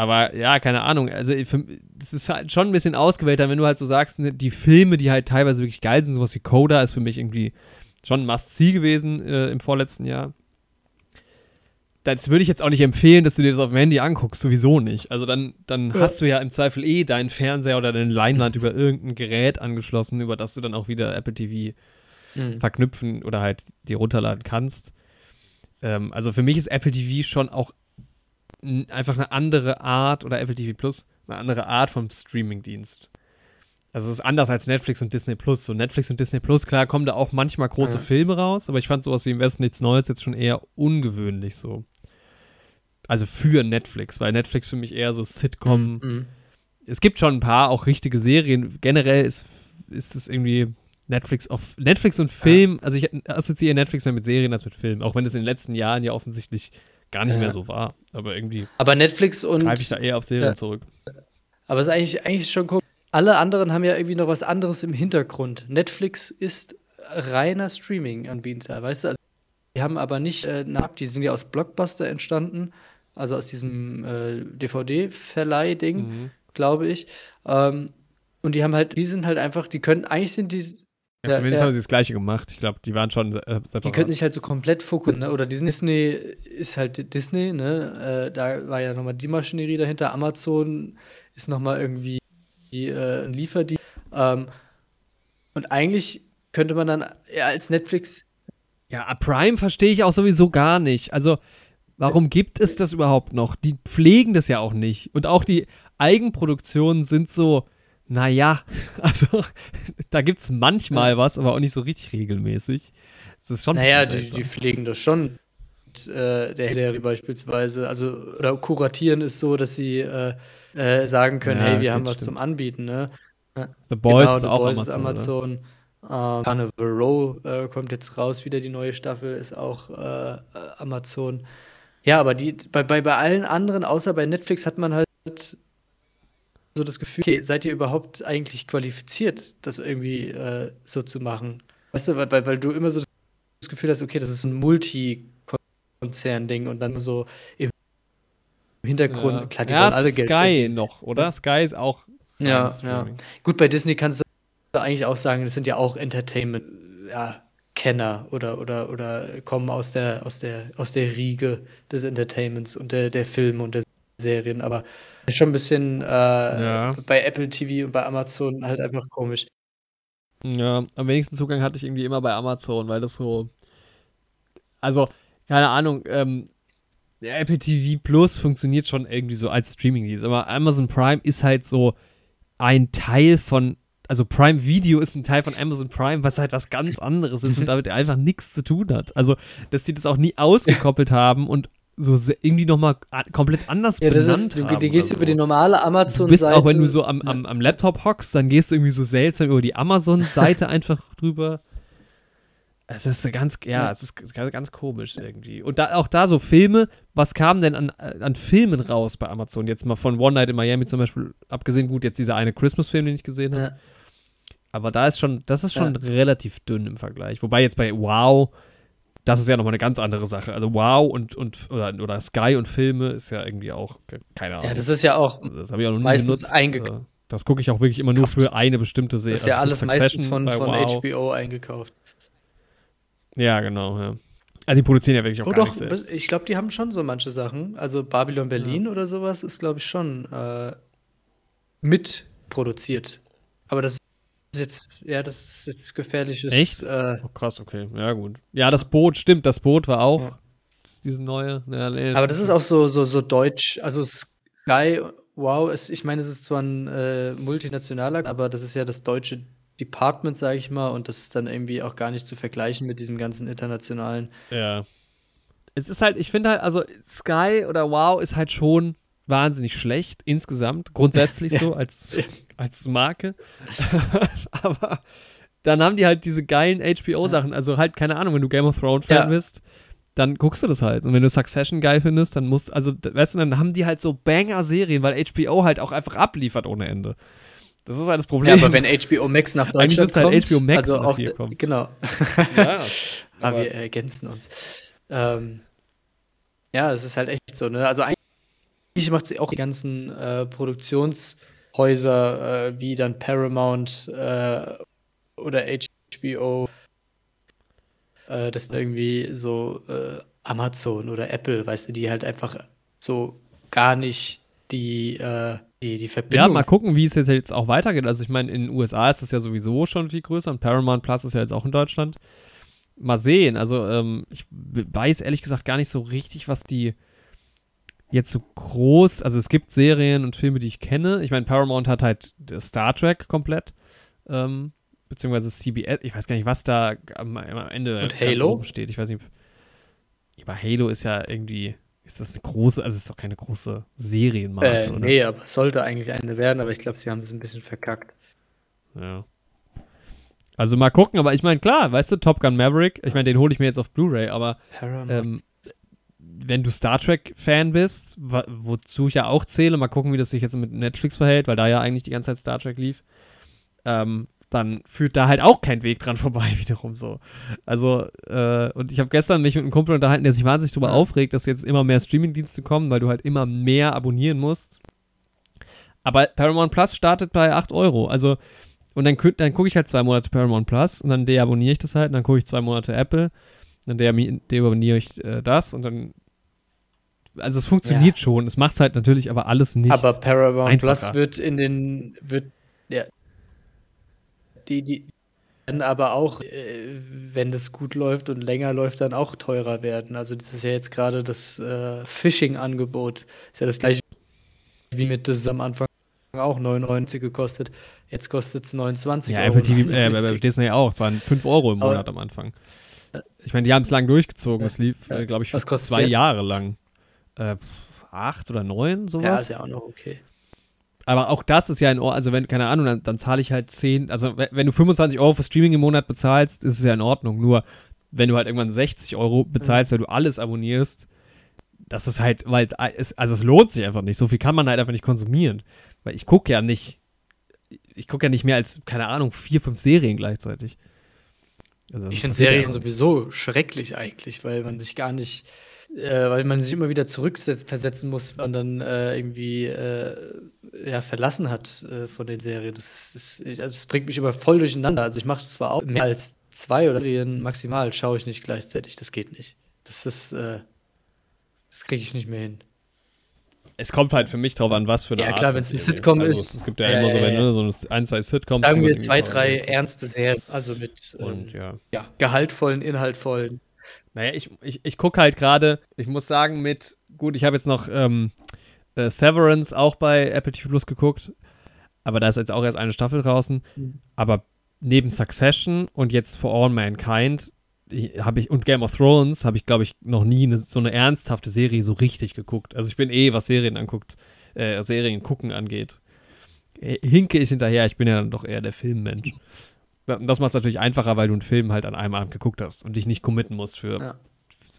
Aber ja, keine Ahnung. Also, es ist halt schon ein bisschen ausgewählter, wenn du halt so sagst, ne, die Filme, die halt teilweise wirklich geil sind, sowas wie Coda ist für mich irgendwie schon ein Must-See gewesen äh, im vorletzten Jahr. Das würde ich jetzt auch nicht empfehlen, dass du dir das auf dem Handy anguckst, sowieso nicht. Also dann, dann Ja. hast du ja im Zweifel eh deinen Fernseher oder deine Leinwand über irgendein Gerät angeschlossen, über das du dann auch wieder Apple TV Mhm. verknüpfen oder halt die runterladen kannst. Ähm, also für mich ist Apple TV schon auch einfach eine andere Art oder Apple TV Plus, eine andere Art vom Streaming-Dienst. Also es ist anders als Netflix und Disney Plus. So Netflix und Disney Plus, klar, kommen da auch manchmal große Ja. Filme raus, aber ich fand sowas wie im Westen nichts Neues jetzt schon eher ungewöhnlich so. Also für Netflix, weil Netflix für mich eher so Sitcom, Mhm. es gibt schon ein paar auch richtige Serien. Generell ist, ist es irgendwie Netflix auf Netflix und Film. Also ich assoziiere Netflix mehr mit Serien als mit Film, auch wenn es in den letzten Jahren ja offensichtlich gar nicht Ja. mehr so war. Aber irgendwie Aber Netflix und greife ich da eher auf Serien Ja. zurück. Aber es ist eigentlich, eigentlich schon komisch. Alle anderen haben ja irgendwie noch was anderes im Hintergrund. Netflix ist reiner Streaming-Anbieter, weißt du? Also, die haben aber nicht äh, App, die sind ja aus Blockbuster entstanden, also aus diesem äh, DVD-Verleih-Ding, Mhm. glaube ich. Ähm, und die haben halt, die sind halt einfach, die können, eigentlich sind die, Ja, Ja, zumindest ja. haben sie das Gleiche gemacht. Ich glaube, die waren schon äh, die separat. können sich halt so komplett fokussieren, ne? Oder Disney, ist halt Disney, ne? Äh, da war ja nochmal die Maschinerie dahinter. Amazon ist nochmal irgendwie äh, ein Lieferdienst. Ähm, und eigentlich könnte man dann ja, als Netflix. Ja, Prime verstehe ich auch sowieso gar nicht. Also, warum gibt es das überhaupt noch? Die pflegen das ja auch nicht. Und auch die Eigenproduktionen sind so, naja, also da gibt es manchmal was, aber auch nicht so richtig regelmäßig. Das ist schon Naja, die, die pflegen das schon. Und, äh, der Serie beispielsweise. Also, oder kuratieren ist so, dass sie äh, äh, sagen können, Ja, hey, wir haben was stimmt. zum Anbieten, ne? The Boys genau, ist The auch Boys Amazon. ist Amazon. Ähm, Carnival Row äh, kommt jetzt raus, wieder die neue Staffel, ist auch äh, äh, Amazon. Ja, aber die, bei, bei, bei allen anderen, außer bei Netflix, hat man halt so das Gefühl, okay, seid ihr überhaupt eigentlich qualifiziert, das irgendwie äh, so zu machen? Weißt du, weil, weil, du immer so das Gefühl hast, okay, das ist ein Multikonzern-Ding und dann so im Hintergrund, ja. klar, die ja, wollen alle Geld Sky noch, oder? Sky ist auch Ja, ja. Gut, bei Disney kannst du eigentlich auch sagen, das sind ja auch Entertainment, ja, Kenner oder, oder, oder kommen aus der, aus der, aus der Riege des Entertainments und der, der Filme und der Serien, aber ist schon ein bisschen äh, Ja. bei Apple TV und bei Amazon halt einfach komisch. Ja, am wenigsten Zugang hatte ich irgendwie immer bei Amazon, weil das so. Also, keine Ahnung, ähm, der Apple TV Plus funktioniert schon irgendwie so als Streaming-Dienst, aber Amazon Prime ist halt so ein Teil von. Also Prime Video ist ein Teil von Amazon Prime, was halt was ganz anderes ist und damit einfach nichts zu tun hat. Also, dass die das auch nie ausgekoppelt haben und so irgendwie nochmal komplett anders Ja, das benannt ist, du, die gehst oder über so. die normale Du Amazon-Seite. bist auch, wenn du so am, am, am Laptop hockst, dann gehst du irgendwie so seltsam über die Amazon-Seite einfach drüber. Es ist ganz, ja, es ist ganz, ganz komisch irgendwie. Und da, auch da so Filme, was kam denn an, an Filmen raus bei Amazon? Jetzt mal von One Night in Miami zum Beispiel, abgesehen, gut, jetzt dieser eine Christmas-Film, den ich gesehen habe. Ja. Aber da ist schon, das ist schon ja. relativ dünn im Vergleich. Wobei jetzt bei Wow, das ist ja nochmal eine ganz andere Sache. Also Wow und, und oder, oder Sky und Filme ist ja irgendwie auch, keine Ahnung. Ja, das ist ja auch, das ich auch noch nie meistens eingekauft. Also, das gucke ich auch wirklich immer nur für eine bestimmte Serie. Das ist ja also alles meistens von, von wow. HBO eingekauft. Ja, genau, ja. Also die produzieren ja wirklich auch oh, gar doch, nichts Ich glaube, die haben schon so manche Sachen. Also Babylon Berlin ja. oder sowas ist, glaube ich, schon äh, mitproduziert. Aber das ist jetzt, ja, das ist jetzt gefährliches. Echt? Äh, oh, krass, okay. Ja, gut. Ja, das Boot, stimmt, das Boot war auch ja. diese neue. Ja, nee. Aber das ist auch so, so, so deutsch. Also Sky, wow, es, ich meine, es ist zwar ein äh, multinationaler, aber das ist ja das deutsche Department, sage ich mal, und das ist dann irgendwie auch gar nicht zu vergleichen mit diesem ganzen internationalen. Ja. Es ist halt, ich finde halt, also Sky oder Wow ist halt schon wahnsinnig schlecht insgesamt, grundsätzlich so als, als Marke. Aber dann haben die halt diese geilen HBO-Sachen, also halt, keine Ahnung, wenn du Game of Thrones-Fan ja. bist, dann guckst du das halt. Und wenn du Succession geil findest, dann musst, also, weißt du, dann haben die halt so Banger-Serien, weil HBO halt auch einfach abliefert ohne Ende. Das ist halt das Problem. Ja, aber wenn HBO Max nach Deutschland halt kommt, HBO Max also auch hier kommt. genau. Ja, aber wir ergänzen uns. Ähm, ja, das ist halt echt so. Ne? Also eigentlich macht sie auch die ganzen äh, Produktionshäuser äh, wie dann Paramount äh, oder HBO. Äh, das sind irgendwie so äh, Amazon oder Apple, weißt du, die halt einfach so gar nicht die äh, die, die Verbindung. Ja, mal gucken, wie es jetzt auch weitergeht. Also ich meine, in den USA ist das ja sowieso schon viel größer und Paramount Plus ist ja jetzt auch in Deutschland. Mal sehen. Also ähm, ich weiß ehrlich gesagt gar nicht so richtig, was die jetzt so groß, also es gibt Serien und Filme, die ich kenne. Ich meine, Paramount hat halt Star Trek komplett. Ähm, beziehungsweise CBS, ich weiß gar nicht, was da am, am Ende und Halo steht. Ich weiß nicht. Aber Halo ist ja irgendwie ist das eine große, also ist doch keine große Serienmarke, äh, oder? Nee, aber es sollte eigentlich eine werden, aber ich glaube, sie haben das ein bisschen verkackt. Ja. Also mal gucken, aber ich meine, klar, weißt du, Top Gun Maverick, ich meine, den hole ich mir jetzt auf Blu-ray, aber ähm, wenn du Star Trek-Fan bist, wo, wozu ich ja auch zähle, mal gucken, wie das sich jetzt mit Netflix verhält, weil da ja eigentlich die ganze Zeit Star Trek lief. Ähm, dann führt da halt auch kein Weg dran vorbei, wiederum so. Also, äh, und ich habe gestern mich mit einem Kumpel unterhalten, der sich wahnsinnig darüber aufregt, dass jetzt immer mehr Streamingdienste kommen, weil du halt immer mehr abonnieren musst. Aber Paramount Plus startet bei 8 Euro. Also, und dann, dann gucke ich halt zwei Monate Paramount Plus und dann deabonniere ich das halt und dann gucke ich zwei Monate Apple. Dann deabonniere ich äh, das und dann also es funktioniert ja. schon. Es macht es halt natürlich aber alles nicht. Aber Paramount einfacher. Plus wird in den wird ja, die, die werden aber auch, äh, wenn das gut läuft und länger läuft, dann auch teurer werden. Also das ist ja jetzt gerade das äh, Phishing-Angebot. Ist ja das gleiche wie mit das am Anfang auch 99 gekostet. Jetzt kostet es 29 ja, Euro. Ja, TV, äh, bei Disney auch. Es waren 5 Euro im Monat aber, am Anfang. Ich meine, die haben es lang durchgezogen. Es lief, äh, glaube ich, zwei Jahre lang. Äh, acht oder neun, sowas. Ja, ist ja auch noch okay. Aber auch das ist ja in Ordnung, also wenn, keine Ahnung, dann, dann zahle ich halt 10, also wenn du 25 Euro für Streaming im Monat bezahlst, ist es ja in Ordnung. Nur, wenn du halt irgendwann 60 Euro bezahlst, mhm. weil du alles abonnierst, das ist halt, weil es, also es lohnt sich einfach nicht. So viel kann man halt einfach nicht konsumieren. Weil ich gucke ja nicht, ich gucke ja nicht mehr als, keine Ahnung, vier, fünf Serien gleichzeitig. Also ich finde Serien ja sowieso schrecklich eigentlich, weil man sich gar nicht äh, weil man sich immer wieder zurückversetzen muss und dann äh, irgendwie äh, ja, verlassen hat äh, von den Serien. Das, ist, das, das, bringt mich immer voll durcheinander. Also ich mache zwar auch mehr als zwei oder Serien maximal, schaue ich nicht gleichzeitig. Das geht nicht. Das ist, äh, das kriege ich nicht mehr hin. Es kommt halt für mich drauf an, was für eine Ja, Art klar, wenn es eine Sitcom also, ist. Es gibt ja, ja immer so, wenn, ne, so ein, zwei Sitcoms. Sagen wir zwei, drei ernste Serien, also mit und, ähm, ja. ja, gehaltvollen, inhaltvollen naja, ich, ich, ich gucke halt gerade, ich muss sagen, mit, gut, ich habe jetzt noch ähm, äh, Severance auch bei Apple TV Plus geguckt, aber da ist jetzt auch erst eine Staffel draußen. Mhm. Aber neben Succession und jetzt For All Mankind habe ich und Game of Thrones habe ich glaube ich noch nie eine, so eine ernsthafte Serie so richtig geguckt. Also ich bin eh was Serien anguckt, äh, Serien gucken angeht, hinke ich hinterher. Ich bin ja dann doch eher der Filmmensch. Das macht es natürlich einfacher, weil du einen Film halt an einem Abend geguckt hast und dich nicht committen musst für Ja.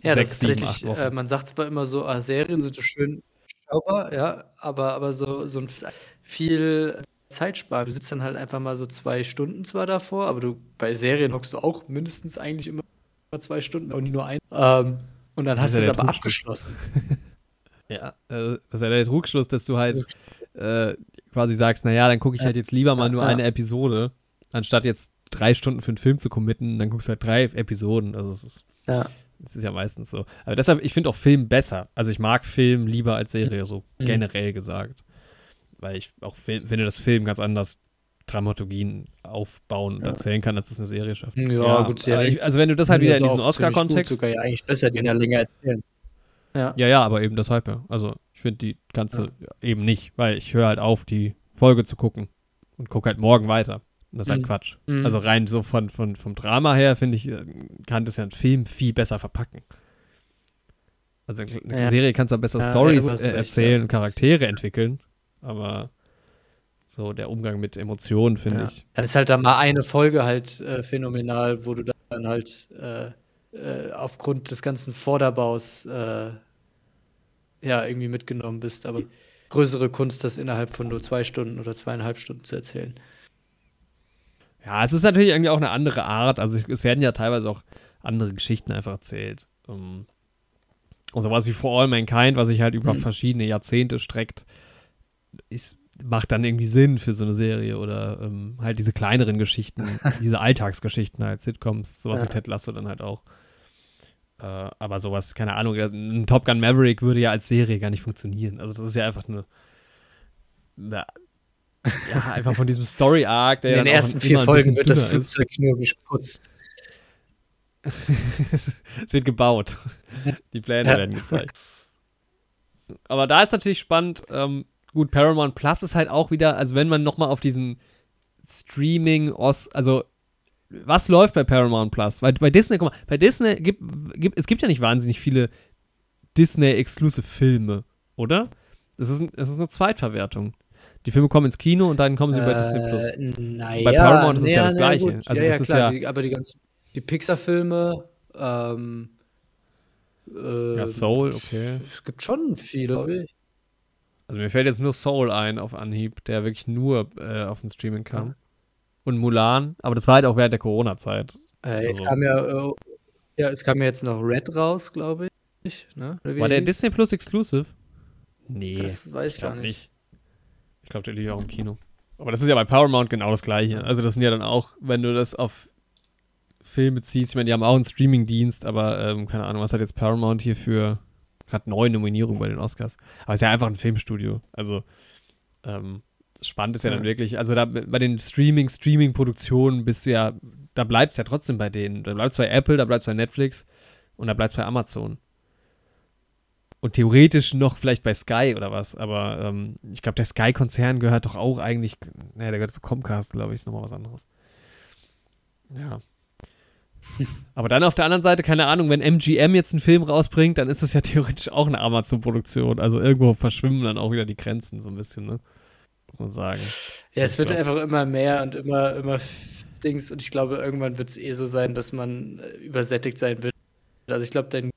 Ja, das sechs, ist sieben, tatsächlich, acht äh, Wochen. man sagt zwar immer so, ah, Serien sind so schön schaubar, ja, aber, aber so, so ein viel Zeitsparen. Du sitzt dann halt einfach mal so zwei Stunden zwar davor, aber du bei Serien hockst du auch mindestens eigentlich immer zwei Stunden, auch nie nur ein. Ähm, und dann hast du ja es aber abgeschlossen. Ja, äh, das ist ja der Trugschluss, dass du halt äh, quasi sagst, naja, dann gucke ich halt jetzt lieber mal nur Ja. eine Episode, anstatt jetzt drei Stunden für einen Film zu committen, dann guckst du halt drei Episoden. Also es ist, Ja. es ist ja meistens so. Aber deshalb, ich finde auch Film besser. Also ich mag Film lieber als Serie, so Mhm. generell gesagt. Weil ich auch fi- finde, dass Film ganz anders Dramaturgien aufbauen und Ja. erzählen kann, als es eine Serie schafft. Ja, gut, aber Serien ich, also wenn du das halt wieder in diesen gut, Oscar-Kontext Sogar ja eigentlich besser, die ja länger erzählen. Ja. Ja, ja, aber eben deshalb ja. Also ich finde die ganze eben nicht, weil ich höre halt auf, die Folge zu gucken und gucke halt morgen weiter. Und das ist halt Mhm. Quatsch. Mhm. Also rein so von, von, vom Drama her, finde ich, äh, kann das ja ein Film viel besser verpacken. Also eine Ja. Serie kannst du besser Ja, Stories ja, äh, erzählen ja. und Charaktere entwickeln, aber so der Umgang mit Emotionen, finde Ja. ich. Ja, das ist halt dann mal eine Folge halt äh, phänomenal, wo du dann halt äh, äh, aufgrund des ganzen Vorderbaus äh, ja irgendwie mitgenommen bist. Aber größere Kunst, das innerhalb von nur zwei Stunden oder zweieinhalb Stunden zu erzählen. Ja, es ist natürlich irgendwie auch eine andere Art. Also es werden ja teilweise auch andere Geschichten einfach erzählt. Um, und sowas wie For All Mankind, was sich halt über Mhm. verschiedene Jahrzehnte streckt, ist, macht dann irgendwie Sinn für so eine Serie. Oder ähm, halt diese kleineren Geschichten, diese Alltagsgeschichten halt, Sitcoms, sowas Ja. wie Ted Lasso dann halt auch. Äh, aber sowas, keine Ahnung, ein Top Gun Maverick würde ja als Serie gar nicht funktionieren. Also das ist ja einfach eine, eine ja, einfach von diesem Story Arc, der In den ersten vier Folgen wird das ist. Flugzeug nur gesputzt. es wird gebaut. Die Pläne Ja. werden gezeigt. Aber da ist natürlich spannend, ähm, gut, Paramount Plus ist halt auch wieder, also wenn man nochmal auf diesen Streaming, -Os also was läuft bei Paramount Plus? Weil bei Disney, guck mal, bei Disney gibt, gibt es gibt ja nicht wahnsinnig viele Disney-exclusive Filme, oder? Das ist, ein, das ist eine Zweitverwertung. Die Filme kommen ins Kino und dann kommen sie bei Disney Plus. Äh, naja, Bei Paramount ist es ja das Gleiche. gut. Also ja, das ja, ist klar, ja- die, aber die ganzen die Pixar-Filme, ähm, äh, Ja, Soul, okay. Es gibt schon viele, glaube ich. Also mir fällt jetzt nur Soul ein auf Anhieb, der wirklich nur äh, auf dem Streaming kam. Und Mulan, aber das war halt auch während der Corona-Zeit. Äh, Also- kam ja, äh, ja, es kam ja jetzt noch Red raus, glaube ich. Ne? War der? Disney Plus Exclusive? Nee, Das weiß ich ich gar nicht. nicht. Ich glaube, der lief auch im Kino. Aber das ist ja bei Paramount genau das gleiche. Also das sind ja dann auch, wenn du das auf Filme ziehst, ich meine, die haben auch einen Streaming-Dienst, aber ähm, keine Ahnung, was hat jetzt Paramount hier für gerade neun Nominierungen bei den Oscars. Aber es ist ja einfach ein Filmstudio. Also ähm, spannend ist ja, dann Ja. wirklich, also da bei den Streaming, Streaming-Produktionen bist du ja, da bleibt es ja trotzdem bei denen. Da bleibt es bei Apple, da bleibt es bei Netflix und da bleibt es bei Amazon. Und theoretisch noch vielleicht bei Sky oder was, aber ähm, ich glaube, der Sky-Konzern gehört doch auch eigentlich, naja, der gehört zu Comcast, glaube ich, ist nochmal was anderes. Ja. aber dann auf der anderen Seite, keine Ahnung, wenn MGM jetzt einen Film rausbringt, dann ist das ja theoretisch auch eine Amazon-Produktion. Also irgendwo verschwimmen dann auch wieder die Grenzen so ein bisschen, ne? Muss man sagen. Ja, es Ich wird glaub- einfach immer mehr und immer, immer Dings. Und ich glaube, irgendwann wird es eh so sein, dass man äh, übersättigt sein wird. Also ich glaube, dein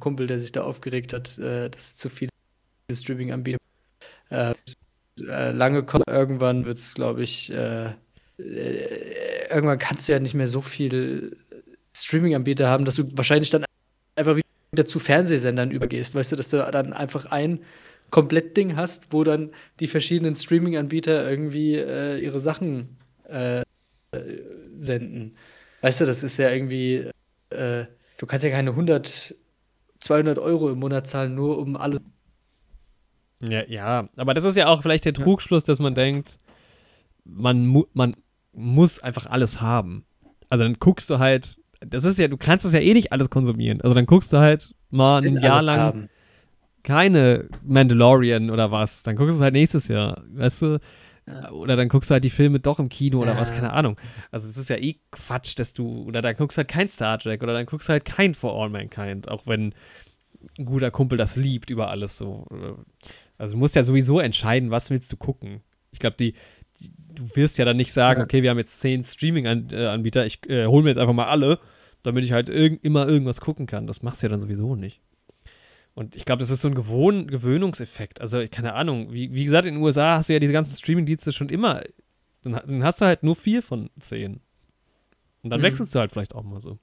Kumpel, der sich da aufgeregt hat, äh, dass es zu viele Streaming-Anbieter äh, äh, lange kommen. Irgendwann wird es, glaube ich, äh, äh, irgendwann kannst du ja nicht mehr so viel Streaming-Anbieter haben, dass du wahrscheinlich dann einfach wieder zu Fernsehsendern übergehst. Weißt du, dass du dann einfach ein Komplettding hast, wo dann die verschiedenen Streaming-Anbieter irgendwie äh, ihre Sachen äh, äh, senden. Weißt du, das ist ja irgendwie, du kannst ja keine 100, 200 Euro im Monat zahlen, nur um alles. Ja, ja, aber das ist ja auch vielleicht der Trugschluss, dass man denkt, man, mu man muss einfach alles haben. Also dann guckst du halt, das ist ja, du kannst das ja eh nicht alles konsumieren. Also dann guckst du halt mal ein Jahr lang haben. keine Mandalorian oder was. Dann guckst du es halt nächstes Jahr, weißt du? Ja. Oder dann guckst du halt die Filme doch im Kino oder Ja. was, keine Ahnung. Also es ist ja eh Quatsch, dass du, oder dann guckst du halt kein Star Trek oder dann guckst du halt kein For All Mankind, auch wenn ein guter Kumpel das liebt über alles so. Also du musst ja sowieso entscheiden, was willst du gucken. Ich glaube, die, du wirst ja dann nicht sagen, Ja. okay, wir haben jetzt zehn Streaming-Anbieter, ich äh, hole mir jetzt einfach mal alle, damit ich halt irg immer irgendwas gucken kann. Das machst du ja dann sowieso nicht. Und ich glaube, das ist so ein Gewohn Gewöhnungseffekt. Also, keine Ahnung, wie, wie gesagt, in den USA hast du ja diese ganzen Streaming-Dienste schon immer. Dann, dann hast du halt nur vier von zehn. Und dann Mhm. wechselst du halt vielleicht auch mal so.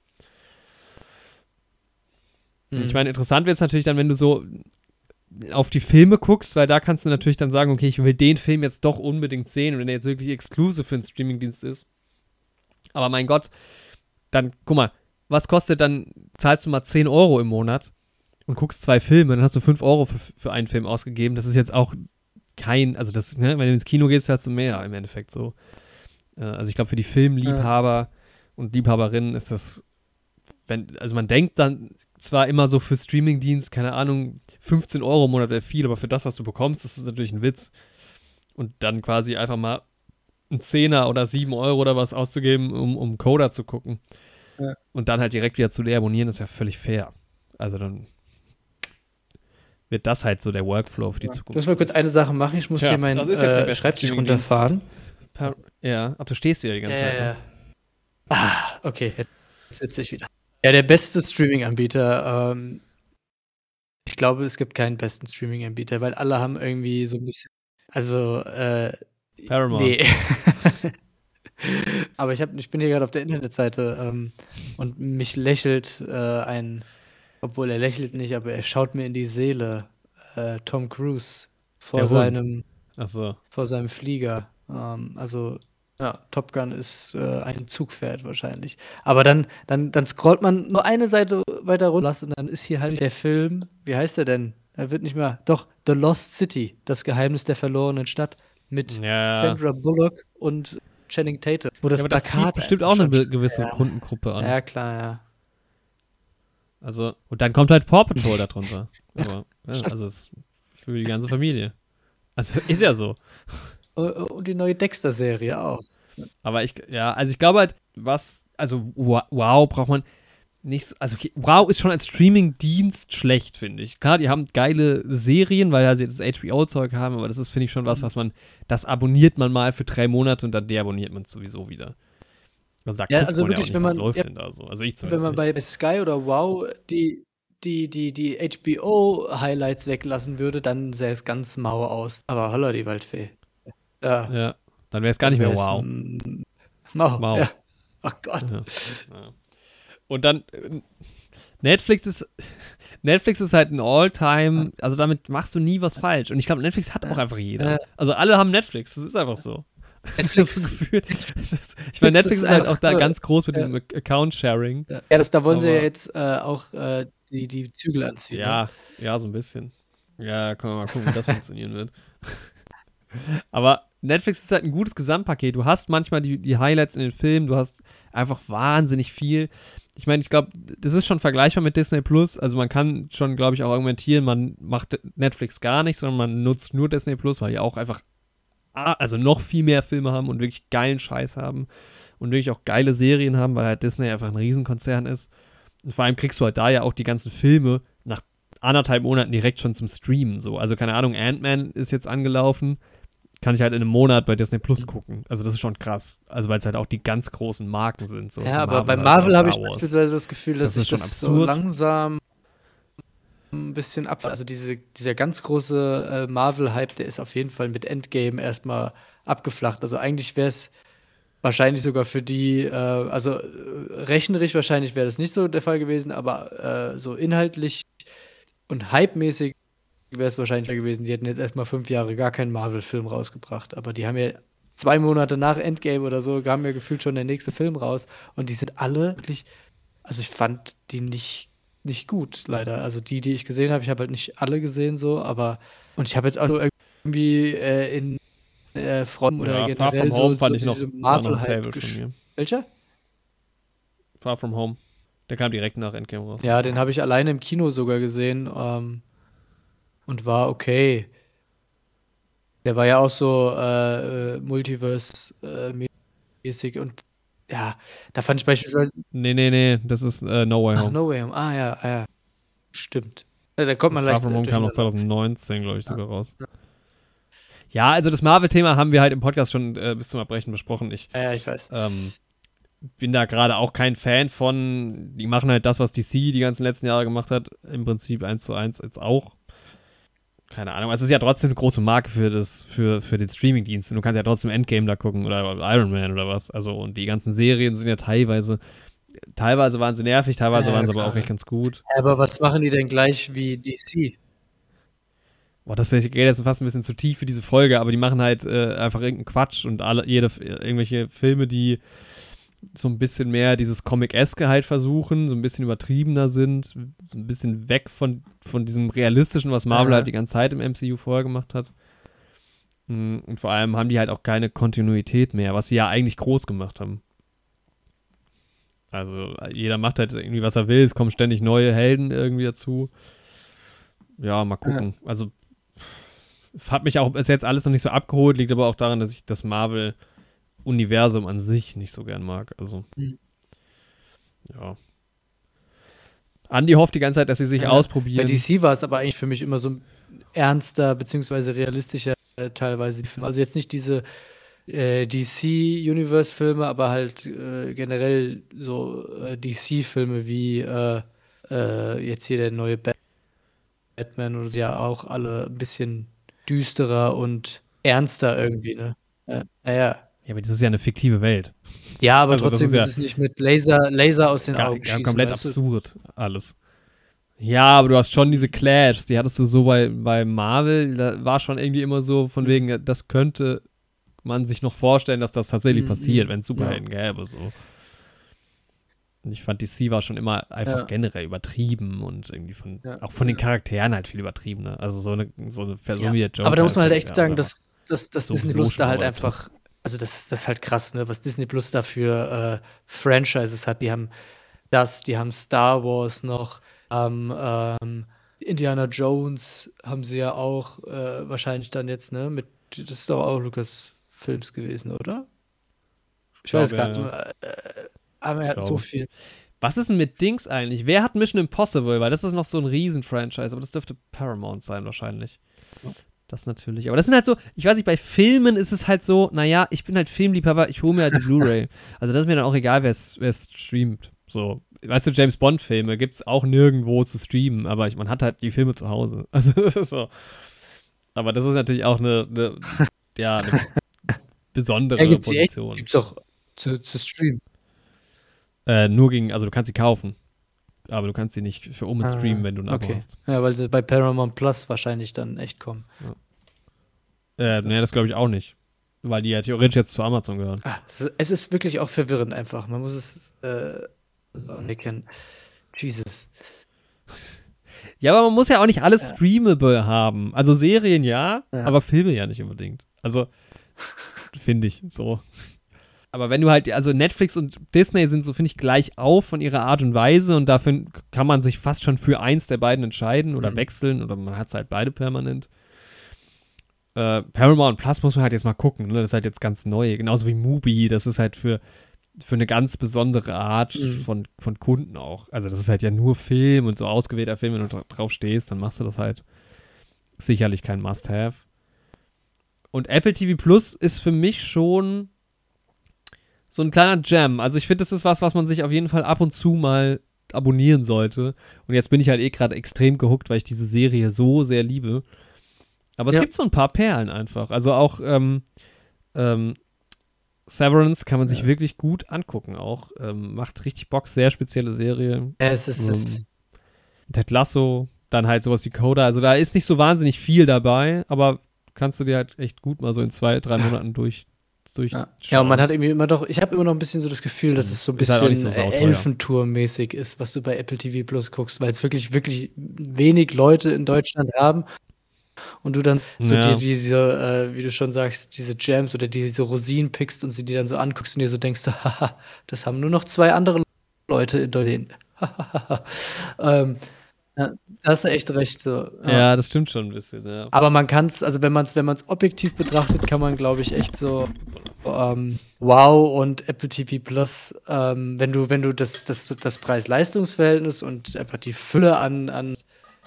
Mhm. Ich meine, interessant wird es natürlich dann, wenn du so auf die Filme guckst, weil da kannst du natürlich dann sagen, okay, ich will den Film jetzt doch unbedingt sehen wenn er jetzt wirklich exklusiv für einen Streamingdienst ist. Aber mein Gott, dann, guck mal, was kostet dann, zahlst du mal 10 Euro im Monat und guckst zwei Filme, dann hast du 5 Euro für, für einen Film ausgegeben. Das ist jetzt auch kein, also das, ne, wenn du ins Kino gehst, hast du mehr im Endeffekt so. Äh, also ich glaube, für die Filmliebhaber und Liebhaberinnen ist das, wenn, also man denkt dann zwar immer so für Streamingdienst, keine Ahnung, 15 Euro im Monat wäre viel, aber für das, was du bekommst, das ist natürlich ein Witz. Und dann quasi einfach mal einen Zehner oder 7 Euro oder was auszugeben, um, um Coda zu gucken. Ja. Und dann halt direkt wieder zu deabonnieren, ist ja völlig fair. Also dann wird das halt so der Workflow für die Ich Zukunft. muss mal kurz eine Sache machen. Ich muss Tja, hier meinen äh, Schreibtisch runterfahren. Per- Ja, ach, du stehst wieder die ganze Zeit. ne? Ah, okay, jetzt sitze ich wieder. Ja, der beste Streaming-Anbieter. Ähm, ich glaube, es gibt keinen besten Streaming-Anbieter, weil alle haben irgendwie so ein bisschen. Also, äh, Paramount. nee. Aber ich, hab, ich bin hier gerade auf der Internetseite ähm, und mich lächelt äh, ein, obwohl er lächelt nicht, aber er schaut mir in die Seele, äh, Tom Cruise vor seinem Ach so. vor seinem Flieger. Ähm, also ja, Top Gun ist äh, ein Zugpferd wahrscheinlich. Aber dann, dann, dann scrollt man nur eine Seite weiter runter und dann ist hier halt der Film, wie heißt der denn? Er wird nicht mehr, doch, The Lost City, das Geheimnis der verlorenen Stadt mit Ja. Sandra Bullock und Channing Tatum. Wo das ja, aber das zieht bestimmt auch eine gewisse Ja. Kundengruppe an. Ja, klar, ja. Also, und dann kommt halt Paw Patrol darunter. Aber, ja, also für die ganze Familie. Also ist ja so. Und die neue Dexter-Serie auch. Aber ich, ja, also ich glaube halt, was, also wow, braucht man nicht, so- also wow ist schon als Streaming-Dienst schlecht, finde ich. Klar, die haben geile Serien, weil sie das HBO-Zeug haben, aber das ist, finde ich, schon was, was man, das abonniert man mal für drei Monate und dann deabonniert man es sowieso wieder. Also, da Ja, also man wirklich, ja wenn man- läuft ja, denn da so? Also ich Wenn man nicht. bei Sky oder Wow die, die, die, die HBO-Highlights weglassen würde, dann sähe es ganz mau aus. Aber holla, die Waldfee. Ja, Ja, dann wäre es gar nicht mehr wow. Mau. Mau. Ja. Ach Gott. Ja. Ja. Und dann äh, Netflix ist Netflix ist halt ein All-Time, also damit machst du nie was falsch. Und ich glaube, Netflix hat auch einfach jeder. Also alle haben Netflix, das ist einfach so. Netflix- Gefühl, das, ich meine, Netflix ist ist halt auch da so, ganz groß mit ja. diesem Ac- Account-Sharing. Ja, das, da wollen sie ja Aber- jetzt äh, auch äh, die, die Zügel anziehen. ne? Ja, ja, so ein bisschen. Ja, können wir mal gucken, wie das funktionieren wird. Aber Netflix ist halt ein gutes Gesamtpaket. Du hast manchmal die, die Highlights in den Filmen, du hast einfach wahnsinnig viel. Ich meine, ich glaube, das ist schon vergleichbar mit Disney Plus. Also man kann schon, glaube ich, auch argumentieren, man macht Netflix gar nicht, sondern man nutzt nur Disney Plus, weil die auch einfach also noch viel mehr Filme haben und wirklich geilen Scheiß haben und wirklich auch geile Serien haben, weil halt Disney einfach ein Riesenkonzern ist. Und vor allem kriegst du halt da ja auch die ganzen Filme nach anderthalb Monaten direkt schon zum Streamen. So. Also keine Ahnung, Ant-Man ist jetzt angelaufen. Kann ich halt in einem Monat bei Disney Plus gucken. Also das ist schon krass. Also weil es halt auch die ganz großen Marken sind. So Ja, aber bei halt Marvel oder habe ich beispielsweise das Gefühl, dass Das sich das so absurd. langsam ein bisschen ab. Also diese, dieser ganz große äh, Marvel-Hype, der ist auf jeden Fall mit Endgame erstmal abgeflacht. Also eigentlich wäre es wahrscheinlich sogar für die, äh, also äh, rechnerisch wahrscheinlich wäre das nicht so der Fall gewesen, aber äh, so inhaltlich und hypemäßig wäre es wahrscheinlich gewesen. Die hätten jetzt erstmal fünf Jahre gar keinen Marvel-Film rausgebracht, aber die haben ja zwei Monate nach Endgame oder so, kam ja gefühlt schon der nächste Film raus und die sind alle wirklich, also ich fand die nicht, nicht gut, leider. Also die, die ich gesehen habe, ich habe halt nicht alle gesehen so, aber und ich habe jetzt auch nur irgendwie äh, in äh, Front oder ja, Far generell From Home so, fand so Favorite gesch- von mir. Welcher? Far From Home. Der kam direkt nach Endgame raus. Ja, den habe ich alleine im Kino sogar gesehen ähm, und war okay. Der war ja auch so äh, äh, Multiverse-mäßig und ja, da fand ich beispielsweise. Nee, nee, nee, das ist äh, No Way Ach, Home. No Way Home. Ah, ja, ah, ja. Stimmt. Ja, da kommt man Far leicht. From Home kam noch durcheinander. 2019, glaube ich, sogar raus. Ja, also das Marvel-Thema haben wir halt im Podcast schon äh, bis zum Erbrechen besprochen. Ich, ja, ich weiß. Ähm, bin da gerade auch kein Fan von. Die machen halt das, was DC die ganzen letzten Jahre gemacht hat. Im Prinzip eins zu eins jetzt auch. Keine Ahnung. Es ist ja trotzdem eine große Marke für, das, für, für den Streaming-Dienst. Du kannst ja trotzdem Endgame da gucken oder Iron Man oder was. Also, und die ganzen Serien sind ja teilweise. Teilweise waren sie nervig, teilweise ja, waren sie aber auch echt ganz gut. Aber was machen die denn gleich wie DC? Boah, das geht jetzt fast ein bisschen zu tief für diese Folge, aber die machen halt äh, einfach irgendeinen Quatsch und alle, jede, irgendwelche Filme, die so ein bisschen mehr dieses Comic-eske halt versuchen, so ein bisschen übertriebener sind, so ein bisschen weg von, von diesem realistischen, was Marvel ja. halt die ganze Zeit im MCU vorher gemacht hat. Mm, und vor allem haben die halt auch keine Kontinuität mehr, was sie ja eigentlich groß gemacht haben. Also jeder macht halt irgendwie, was er will, es kommen ständig neue Helden irgendwie dazu. Ja, mal gucken. Ja. Also hat mich auch bis jetzt alles noch nicht so abgeholt, liegt aber auch daran, dass ich das Marvel-Universum an sich nicht so gern mag. Also, mhm. ja. Andi hofft die ganze Zeit, dass sie sich ja, ausprobieren. Bei DC war es aber eigentlich für mich immer so ernster beziehungsweise realistischer äh, teilweise die Filme. Also jetzt nicht diese äh, DC-Universe-Filme, aber halt äh, generell so äh, DC-Filme wie äh, äh, jetzt hier der neue Batman oder so, ja auch alle ein bisschen düsterer und ernster irgendwie, ne? Ja. Naja. Ja, aber das ist ja eine fiktive Welt. Ja, aber also trotzdem ist, ja es nicht mit Laser, Laser aus den gar, Augen schießen. Komplett absurd alles. Ja, aber du hast schon diese Clash, die hattest du so bei, bei Marvel, da war schon irgendwie immer so von mhm. wegen, das könnte man sich noch vorstellen, dass das tatsächlich mhm. passiert, wenn es Superhelden ja. gäbe, so. Und ich fand, DC war schon immer einfach ja. generell übertrieben und irgendwie von, ja. auch von den Charakteren halt viel übertriebener. Also so eine, so eine Person wie der Joker. Aber da muss man halt echt sagen, dass, dass, dass Disney Plus da halt einfach, also das, das ist halt krass, ne, was Disney Plus da für äh, Franchises hat. Die haben das, die haben Star Wars noch, ähm, ähm, Indiana Jones haben sie ja auch äh, wahrscheinlich dann jetzt, ne, mit, das ist doch auch Lucas Films gewesen, oder? Ich, ich weiß gar nicht. Äh, aber er hat so viel. Was ist denn mit Dings eigentlich? Wer hat Mission Impossible? Weil das ist noch so ein Riesen-Franchise, aber das dürfte Paramount sein wahrscheinlich. Das natürlich. Aber das sind halt so, ich weiß nicht, bei Filmen ist es halt so, naja, ich bin halt Filmliebhaber, ich hole mir halt die Blu-ray. Also das ist mir dann auch egal, wer es streamt. So, weißt du, James Bond-Filme gibt es auch nirgendwo zu streamen, aber ich, man hat halt die Filme zu Hause. Also das ist so. Aber das ist natürlich auch eine, eine ja, eine besondere ja, gibt's Position. Gibt es auch zu, zu streamen. Äh, nur gegen, also du kannst sie kaufen. Aber du kannst sie nicht für oben ah, streamen, wenn du ein Abo okay. hast. Ja, weil sie bei Paramount Plus wahrscheinlich dann echt kommen. Ja. Äh, nee, das glaube ich auch nicht. Weil die ja theoretisch jetzt zu Amazon gehören. Ah, es ist wirklich auch verwirrend einfach. Man muss es äh, erkennen. Jesus. Ja, aber man muss ja auch nicht alles ja. streamable haben. Also Serien ja, ja, aber Filme ja nicht unbedingt. Also, finde ich so. Aber wenn du halt, also Netflix und Disney sind so, finde ich, gleich auf von ihrer Art und Weise und dafür kann man sich fast schon für eins der beiden entscheiden oder mhm. wechseln oder man hat es halt beide permanent. Äh, Paramount Plus muss man halt jetzt mal gucken, ne? das ist halt jetzt ganz neu, genauso wie Mubi, das ist halt für, für eine ganz besondere Art mhm. von, von Kunden auch. Also das ist halt ja nur Film und so ausgewählter Film, wenn du drauf stehst, dann machst du das halt sicherlich kein Must-Have. Und Apple TV Plus ist für mich schon so ein kleiner Jam. Also ich finde, das ist was, was man sich auf jeden Fall ab und zu mal abonnieren sollte. Und jetzt bin ich halt eh gerade extrem gehuckt, weil ich diese Serie so sehr liebe. Aber es ja. gibt so ein paar Perlen einfach. Also auch ähm, ähm, Severance kann man sich ja. wirklich gut angucken auch. Ähm, macht richtig Bock, sehr spezielle Serie. Es ist ähm, Ted Lasso, dann halt sowas wie Coda. Also da ist nicht so wahnsinnig viel dabei, aber kannst du dir halt echt gut mal so in zwei, drei Monaten durch, durch. Ja. ja, und man hat irgendwie immer doch, ich habe immer noch ein bisschen so das Gefühl, dass es so ein halt bisschen halt so Elfentour-mäßig ist, was du bei Apple TV Plus guckst, weil es wirklich, wirklich wenig Leute in Deutschland haben. Und du dann so ja. die, diese, äh, wie du schon sagst, diese Jams oder diese Rosinen pickst und sie dir dann so anguckst und dir so denkst, haha, das haben nur noch zwei andere Leute in Deutschland. ähm, ja, da hast du echt recht. So. Ja. ja. das stimmt schon ein bisschen. Ja. Aber man kann es, also wenn man es wenn objektiv betrachtet, kann man, glaube ich, echt so ähm, Wow und Apple TV Plus, ähm, wenn du, wenn du das, das, das Preis-Leistungs-Verhältnis und einfach die Fülle an, an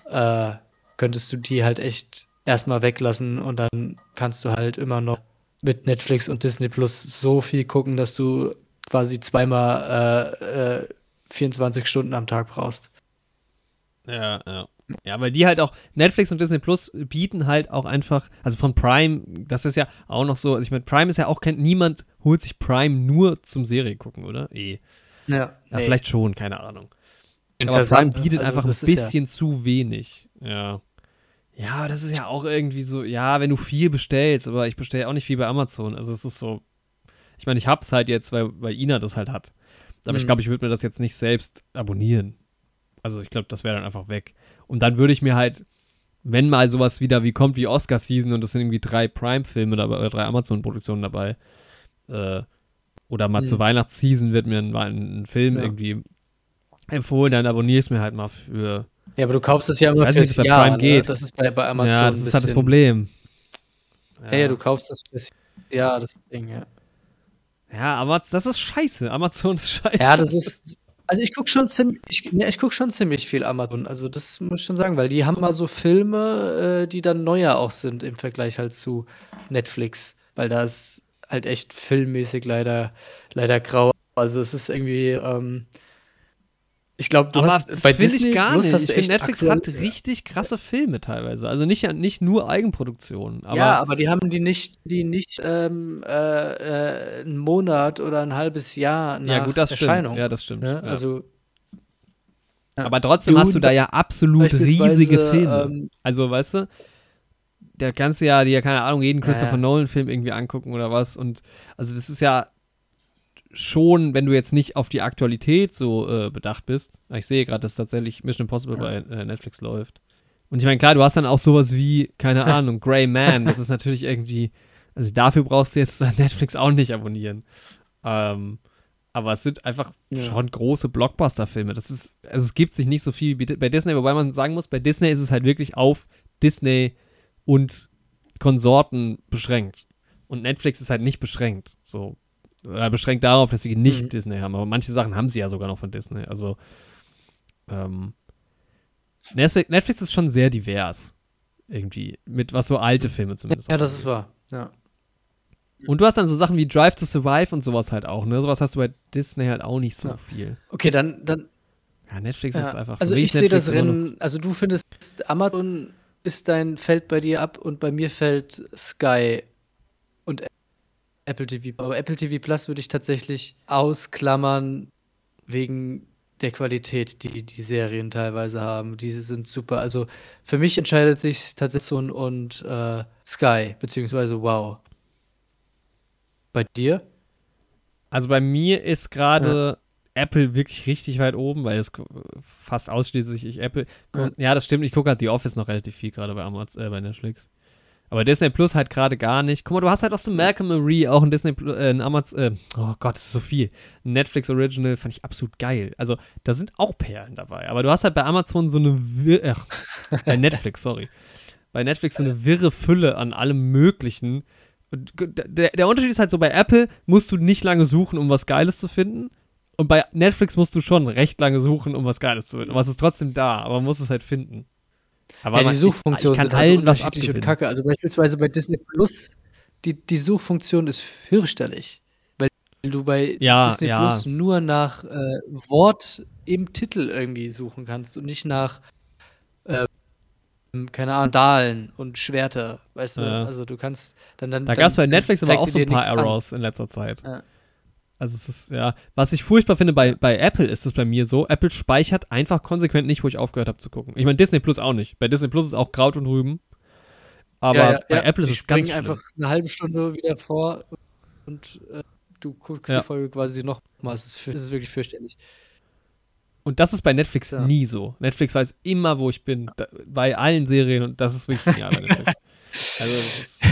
äh, könntest du die halt echt erstmal weglassen und dann kannst du halt immer noch mit Netflix und Disney Plus so viel gucken, dass du quasi zweimal äh, äh, 24 Stunden am Tag brauchst. Ja, ja. Ja, weil die halt auch, Netflix und Disney Plus bieten halt auch einfach, also von Prime, das ist ja auch noch so, also ich meine, Prime ist ja auch kein, niemand holt sich Prime nur zum Serie gucken, oder? Eh. Ja, ja nee. vielleicht schon, keine Ahnung. Aber Prime bietet Also einfach ein ist ja- bisschen zu wenig. Ja. Ja, das ist ja auch irgendwie so, ja, wenn du viel bestellst, aber ich bestelle auch nicht viel bei Amazon. Also es ist so, ich meine, ich hab's halt jetzt, weil, weil Ina das halt hat. Aber ich Mhm. glaube, ich würde mir das jetzt nicht selbst abonnieren. Also ich glaube, das wäre dann einfach weg. Und dann würde ich mir halt, wenn mal sowas wieder wie kommt wie Oscar-Season und es sind irgendwie drei Prime-Filme dabei oder drei Amazon-Produktionen dabei, äh, oder mal Mhm. zur Weihnachtsseason wird mir ein, ein Film Ja. irgendwie empfohlen, dann abonniere ich es mir halt mal für. Ja, aber du kaufst das ja immer nicht, fürs bei Jahr. Prime ne? geht. Das ist bei, bei Amazon ja, das ist halt das Problem. Ja, ja, du kaufst das fürs Jahr, das Ding, ja. Ja, aber das ist scheiße. Amazon ist scheiße. Ja, das ist. Also ich gucke schon ziemlich, ich, ja, ich guck schon ziemlich viel Amazon. Also das muss ich schon sagen, weil die haben mal so Filme, äh, die dann neuer auch sind im Vergleich halt zu Netflix, weil da ist halt echt filmmäßig leider leider grau. Also es ist irgendwie, ähm, ich glaube, du aber hast das bei Disney ich gar Plus nicht. hast Ich du finde, echt Netflix aktuell- hat richtig krasse Filme teilweise. Also nicht, nicht nur Eigenproduktionen. Aber ja, aber die haben die nicht, die nicht ähm, äh, äh, einen Monat oder ein halbes Jahr nach ja, gut, das Erscheinung. stimmt. Ja, das stimmt. ne? Ja. Also aber trotzdem Dune hast du da ja absolut riesige Filme. ähm, Also, weißt du, da kannst du ja dir, keine Ahnung, jeden Ja, Christopher ja. Nolan-Film irgendwie angucken oder was. Und also das ist ja schon, wenn du jetzt nicht auf die Aktualität so äh, bedacht bist. Ich sehe gerade, dass tatsächlich Mission Impossible bei äh, Netflix läuft. Und ich meine, klar, du hast dann auch sowas wie, keine Ahnung, Grey Man. Das ist natürlich irgendwie, also dafür brauchst du jetzt Netflix auch nicht abonnieren. Ähm, aber es sind einfach Ja. schon große Blockbuster-Filme. Das ist, also es gibt sich nicht so viel wie bei Disney, wobei man sagen muss, bei Disney ist es halt wirklich auf Disney und Konsorten beschränkt. Und Netflix ist halt nicht beschränkt. So. Oder beschränkt darauf, dass sie nicht Mhm. Disney haben. Aber manche Sachen haben sie ja sogar noch von Disney. Also, ähm, Netflix, Netflix ist schon sehr divers. Irgendwie. Mit was so alte Filme zumindest. ja, das ist wahr. Ja. Und du hast dann so Sachen wie Drive to Survive und sowas halt auch, ne? Sowas hast du bei Disney halt auch nicht so Ja. viel. Okay, dann, dann Ja, Netflix ja. ist einfach. Also ich sehe das Rennen, also du findest Amazon ist dein fällt bei dir ab und bei mir fällt Sky und Apple TV. Aber Apple TV Plus würde ich tatsächlich ausklammern wegen der Qualität, die die Serien teilweise haben. Diese sind super. Also für mich entscheidet sich tatsächlich Amazon und äh, Sky beziehungsweise Wow. Bei dir? Also bei mir ist gerade Apple wirklich richtig weit oben, weil es fast ausschließlich ich Apple. Ja. Ja, das stimmt. Ich gucke halt The Office noch relativ viel gerade bei, Amaz äh, bei Netflix. Aber Disney Plus halt gerade gar nicht. Guck mal, du hast halt auch so Malcolm Marie, auch ein Disney Plus, äh, ein Amazon, äh, oh Gott, das ist so viel. Ein Netflix Original fand ich absolut geil. Also, da sind auch Perlen dabei. Aber du hast halt bei Amazon so eine, wir ach, bei Netflix, sorry. Bei Netflix so eine wirre Fülle an allem Möglichen. Und der, der Unterschied ist halt so, bei Apple musst du nicht lange suchen, um was Geiles zu finden. Und bei Netflix musst du schon recht lange suchen, um was Geiles zu finden. Aber es ist trotzdem da, aber man muss es halt finden. Aber ja, die Suchfunktion ich, ich kann sind also allen was unterschiedlich und abgewinnen. kacke. Also beispielsweise bei Disney Plus, die, die Suchfunktion ist fürchterlich. Weil du bei Ja, Disney ja. Plus nur nach äh, Wort im Titel irgendwie suchen kannst und nicht nach, ähm, keine Ahnung, Dahlen und Schwerter. Weißt du, also du kannst dann. dann Da gab es bei Netflix aber auch so ein paar nichts an. Errors in letzter Zeit. Ja. Also es ist, ja, was ich furchtbar finde bei, bei Apple ist es bei mir so, Apple speichert einfach konsequent nicht, wo ich aufgehört habe zu gucken. Ich meine, Disney Plus auch nicht. Bei Disney Plus ist auch Kraut und Rüben. Aber Ja, ja, bei ja. Apple ist es ganz einfach eine halbe Stunde wieder vor und äh, du guckst die Folge quasi nochmal. Es ist, es ist wirklich fürchterlich. Und das ist bei Netflix nie so. Netflix weiß immer, wo ich bin. Da, bei allen Serien und das ist wirklich genial. Also das ist,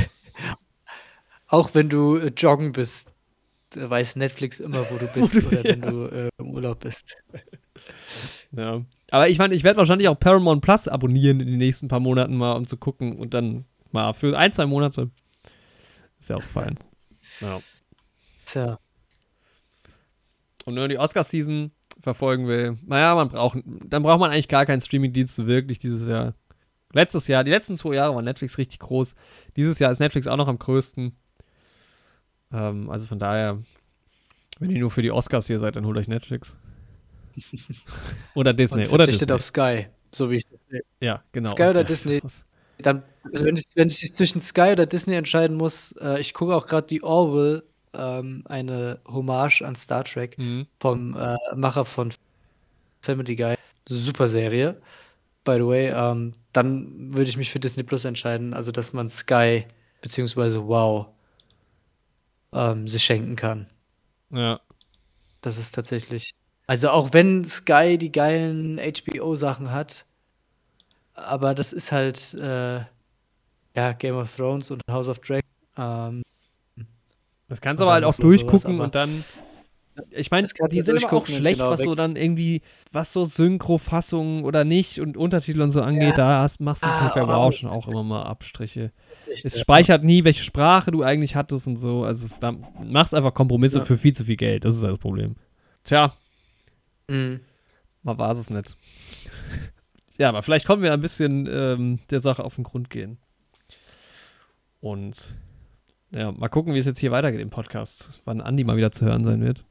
Auch wenn du äh, joggen bist, weiß Netflix immer, wo du bist oder wenn ja. du äh, im Urlaub bist. ja. Aber ich meine, ich werde wahrscheinlich auch Paramount Plus abonnieren in den nächsten paar Monaten mal, um zu gucken und dann mal für ein, zwei Monate. Ist ja auch fein. Ja. Tja. und wenn man die Oscar-Season verfolgen will, naja, man braucht, dann braucht man eigentlich gar keinen Streaming-Dienst wirklich dieses Jahr, Letztes Jahr, die letzten zwei Jahre war Netflix richtig groß. Dieses Jahr ist Netflix auch noch am größten. Ähm, also von daher, wenn ihr nur für die Oscars hier seid, dann holt euch Netflix. oder Disney. Und oder verzichtet Disney. auf Sky, so wie ich das sehe. ja, genau. Sky oder Ja, Disney? Dann, wenn, ich, wenn ich zwischen Sky oder Disney entscheiden muss, äh, ich gucke auch gerade die Orville, ähm, eine Hommage an Star Trek Mhm. vom äh, Macher von Family Guy. Super Serie, by the way. Ähm, dann würde ich mich für Disney Plus entscheiden, also dass man Sky beziehungsweise Wow ähm, sich schenken kann. Ja. Das ist tatsächlich. Also auch wenn Sky die geilen HBO-Sachen hat, aber das ist halt äh, ja Game of Thrones und House of Dragon. Ähm, Das kannst du aber halt auch sowas, durchgucken aber- und dann. Ich meine, die sind aber auch schlecht, genau was weg- so dann irgendwie, was so Synchrofassungen oder nicht und Untertitel und so angeht, da hast, machst du Ah, vielleicht bei Wow das- schon auch immer mal Abstriche. Echt, Es ja. speichert nie, welche Sprache du eigentlich hattest und so. Also es da, machst einfach Kompromisse Ja. für viel zu viel Geld. Das ist das Problem. Tja, Mhm. mal war es nicht. ja, aber vielleicht kommen wir ein bisschen ähm, der Sache auf den Grund gehen. Und ja, mal gucken, wie es jetzt hier weitergeht im Podcast. Wann Andi mal wieder zu hören sein wird.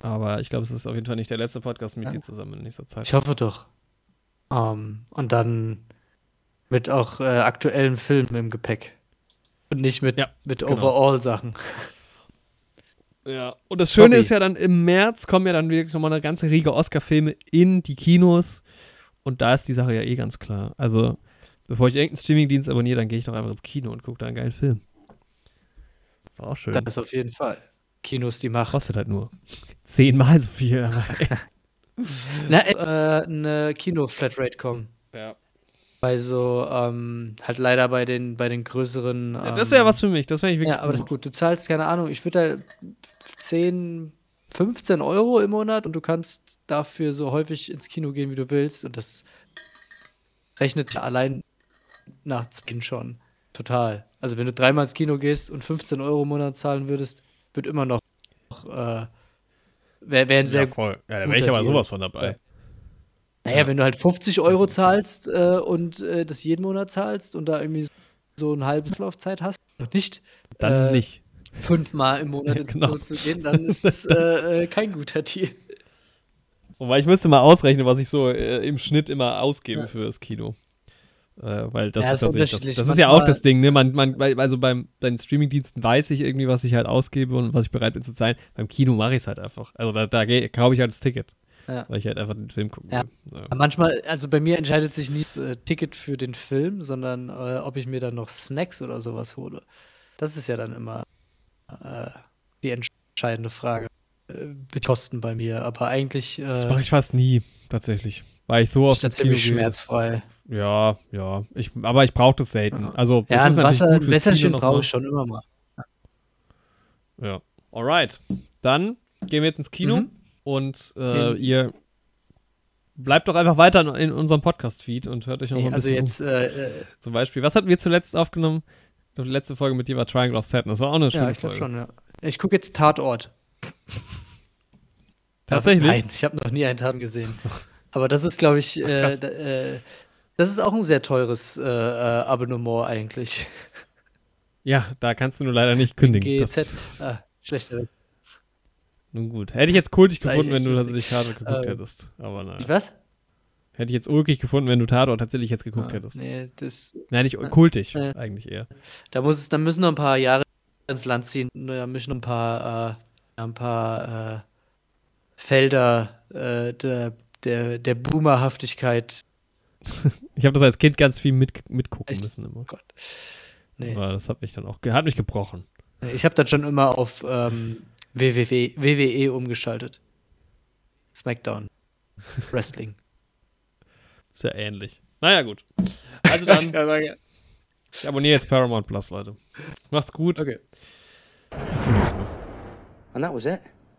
Aber ich glaube, es ist auf jeden Fall nicht der letzte Podcast mit Ja. dir zusammen in nächster Zeit. Ich hoffe doch. Ähm, und dann mit auch äh, aktuellen Filmen im Gepäck. Und nicht mit, Ja, mit genau. Overall-Sachen. Ja, und das Schöne Hobby. ist ja dann, im März kommen ja dann wirklich nochmal eine ganze Riege Oscar-Filme in die Kinos. Und da ist die Sache ja eh ganz klar. Also, bevor ich irgendeinen Streamingdienst abonniere, dann gehe ich doch einfach ins Kino und gucke da einen geilen Film. Ist auch schön. Das auf jeden Fall. Kinos die Macht. Kostet halt nur zehnmal so viel. Na, äh, eine Kino-Flatrate kommen. ja. Bei so, ähm, halt leider bei den, bei den größeren. Ja, Ähm, das wäre was für mich. Das wäre ich wirklich. Ja, aber das ist gut. Du zahlst, keine Ahnung, ich würde da 10, 15 Euro im Monat und du kannst dafür so häufig ins Kino gehen, wie du willst. Und das rechnet allein nach 10 schon. Total. Also wenn du dreimal ins Kino gehst und 15 Euro im Monat zahlen würdest, wird immer noch äh, wäre wär ein sehr ja, voll. Ja, da wäre ich aber Deal. sowas von dabei. Ja. Naja, wenn du halt 50 Euro zahlst äh, und äh, das jeden Monat zahlst und da irgendwie so ein halbes Laufzeit hast und nicht Dann äh, nicht. fünfmal im Monat Ja, ins genau. Kino zu gehen, dann ist das äh, äh, kein guter Deal. Wobei ich müsste mal ausrechnen, was ich so äh, im Schnitt immer ausgebe Ja. für das Kino. Weil das Ja, ist tatsächlich, das, das ist ja auch das Ding, ne? Man, man, also beim, bei den Streamingdiensten weiß ich irgendwie, was ich halt ausgebe und was ich bereit bin zu zahlen. Beim Kino mache ich es halt einfach. Also da, da kaufe ich halt das Ticket. Ja. Weil ich halt einfach den Film gucken Ja. will. Aber Manchmal, also bei mir entscheidet sich nicht das äh, Ticket für den Film, sondern äh, ob ich mir dann noch Snacks oder sowas hole. Das ist ja dann immer äh, die entscheidende Frage. Äh, Kosten bei mir, aber eigentlich Das äh, mache ich fast nie, tatsächlich. Weil ich so ist oft das Kino ziemlich gehe. schmerzfrei. Ja, ja. Ich, aber ich brauche das selten. Ja. Also, das Ja, ist ein Wasser, ein Wässerchen brauche ich schon immer mal. Ja. Alright. Dann gehen wir jetzt ins Kino Mhm. Und äh, ihr bleibt doch einfach weiter in, unserem Podcast-Feed und hört euch noch mal ein Also bisschen jetzt, äh, äh, um. Zum Beispiel, was hatten wir zuletzt aufgenommen? Die letzte Folge mit dir war Triangle of Sadness. Das war auch eine schöne ja, ich glaube Folge. schon, ja. Ich gucke jetzt Tatort. Tatsächlich? Nein, ich habe noch nie einen Tatort gesehen. Aber das ist, glaube ich, äh, äh, das ist auch ein sehr teures äh, äh, Abonnement eigentlich. Ja, da kannst du nur leider nicht kündigen. GZ. Ah, schlechter Witz. Nun gut. Hätte ich jetzt kultig gefunden, wenn du tatsächlich Tatort geguckt Ähm, hättest. Aber nein. Was? Hätte ich jetzt ulkig gefunden, wenn du Tatort tatsächlich jetzt geguckt Ah, hättest. nee, das, Nein, nicht kultig, Nee. eigentlich eher. da, muss es, da müssen noch ein paar Jahre ins Land ziehen. Da müssen noch ein paar, äh, ein paar äh, Felder äh, der, der, der Boomerhaftigkeit. Ich habe das als Kind ganz viel mit, mitgucken Echt? müssen immer. Oh Gott. Nee. Aber das hat mich dann auch, hat mich gebrochen. Ich habe dann schon immer auf ähm, WWW, WWE umgeschaltet. SmackDown. Wrestling. Ist ja ähnlich. Naja, gut. Also dann, okay. ich abonniere jetzt Paramount Plus, Leute. Macht's gut. Bis zum nächsten Mal. And that was it.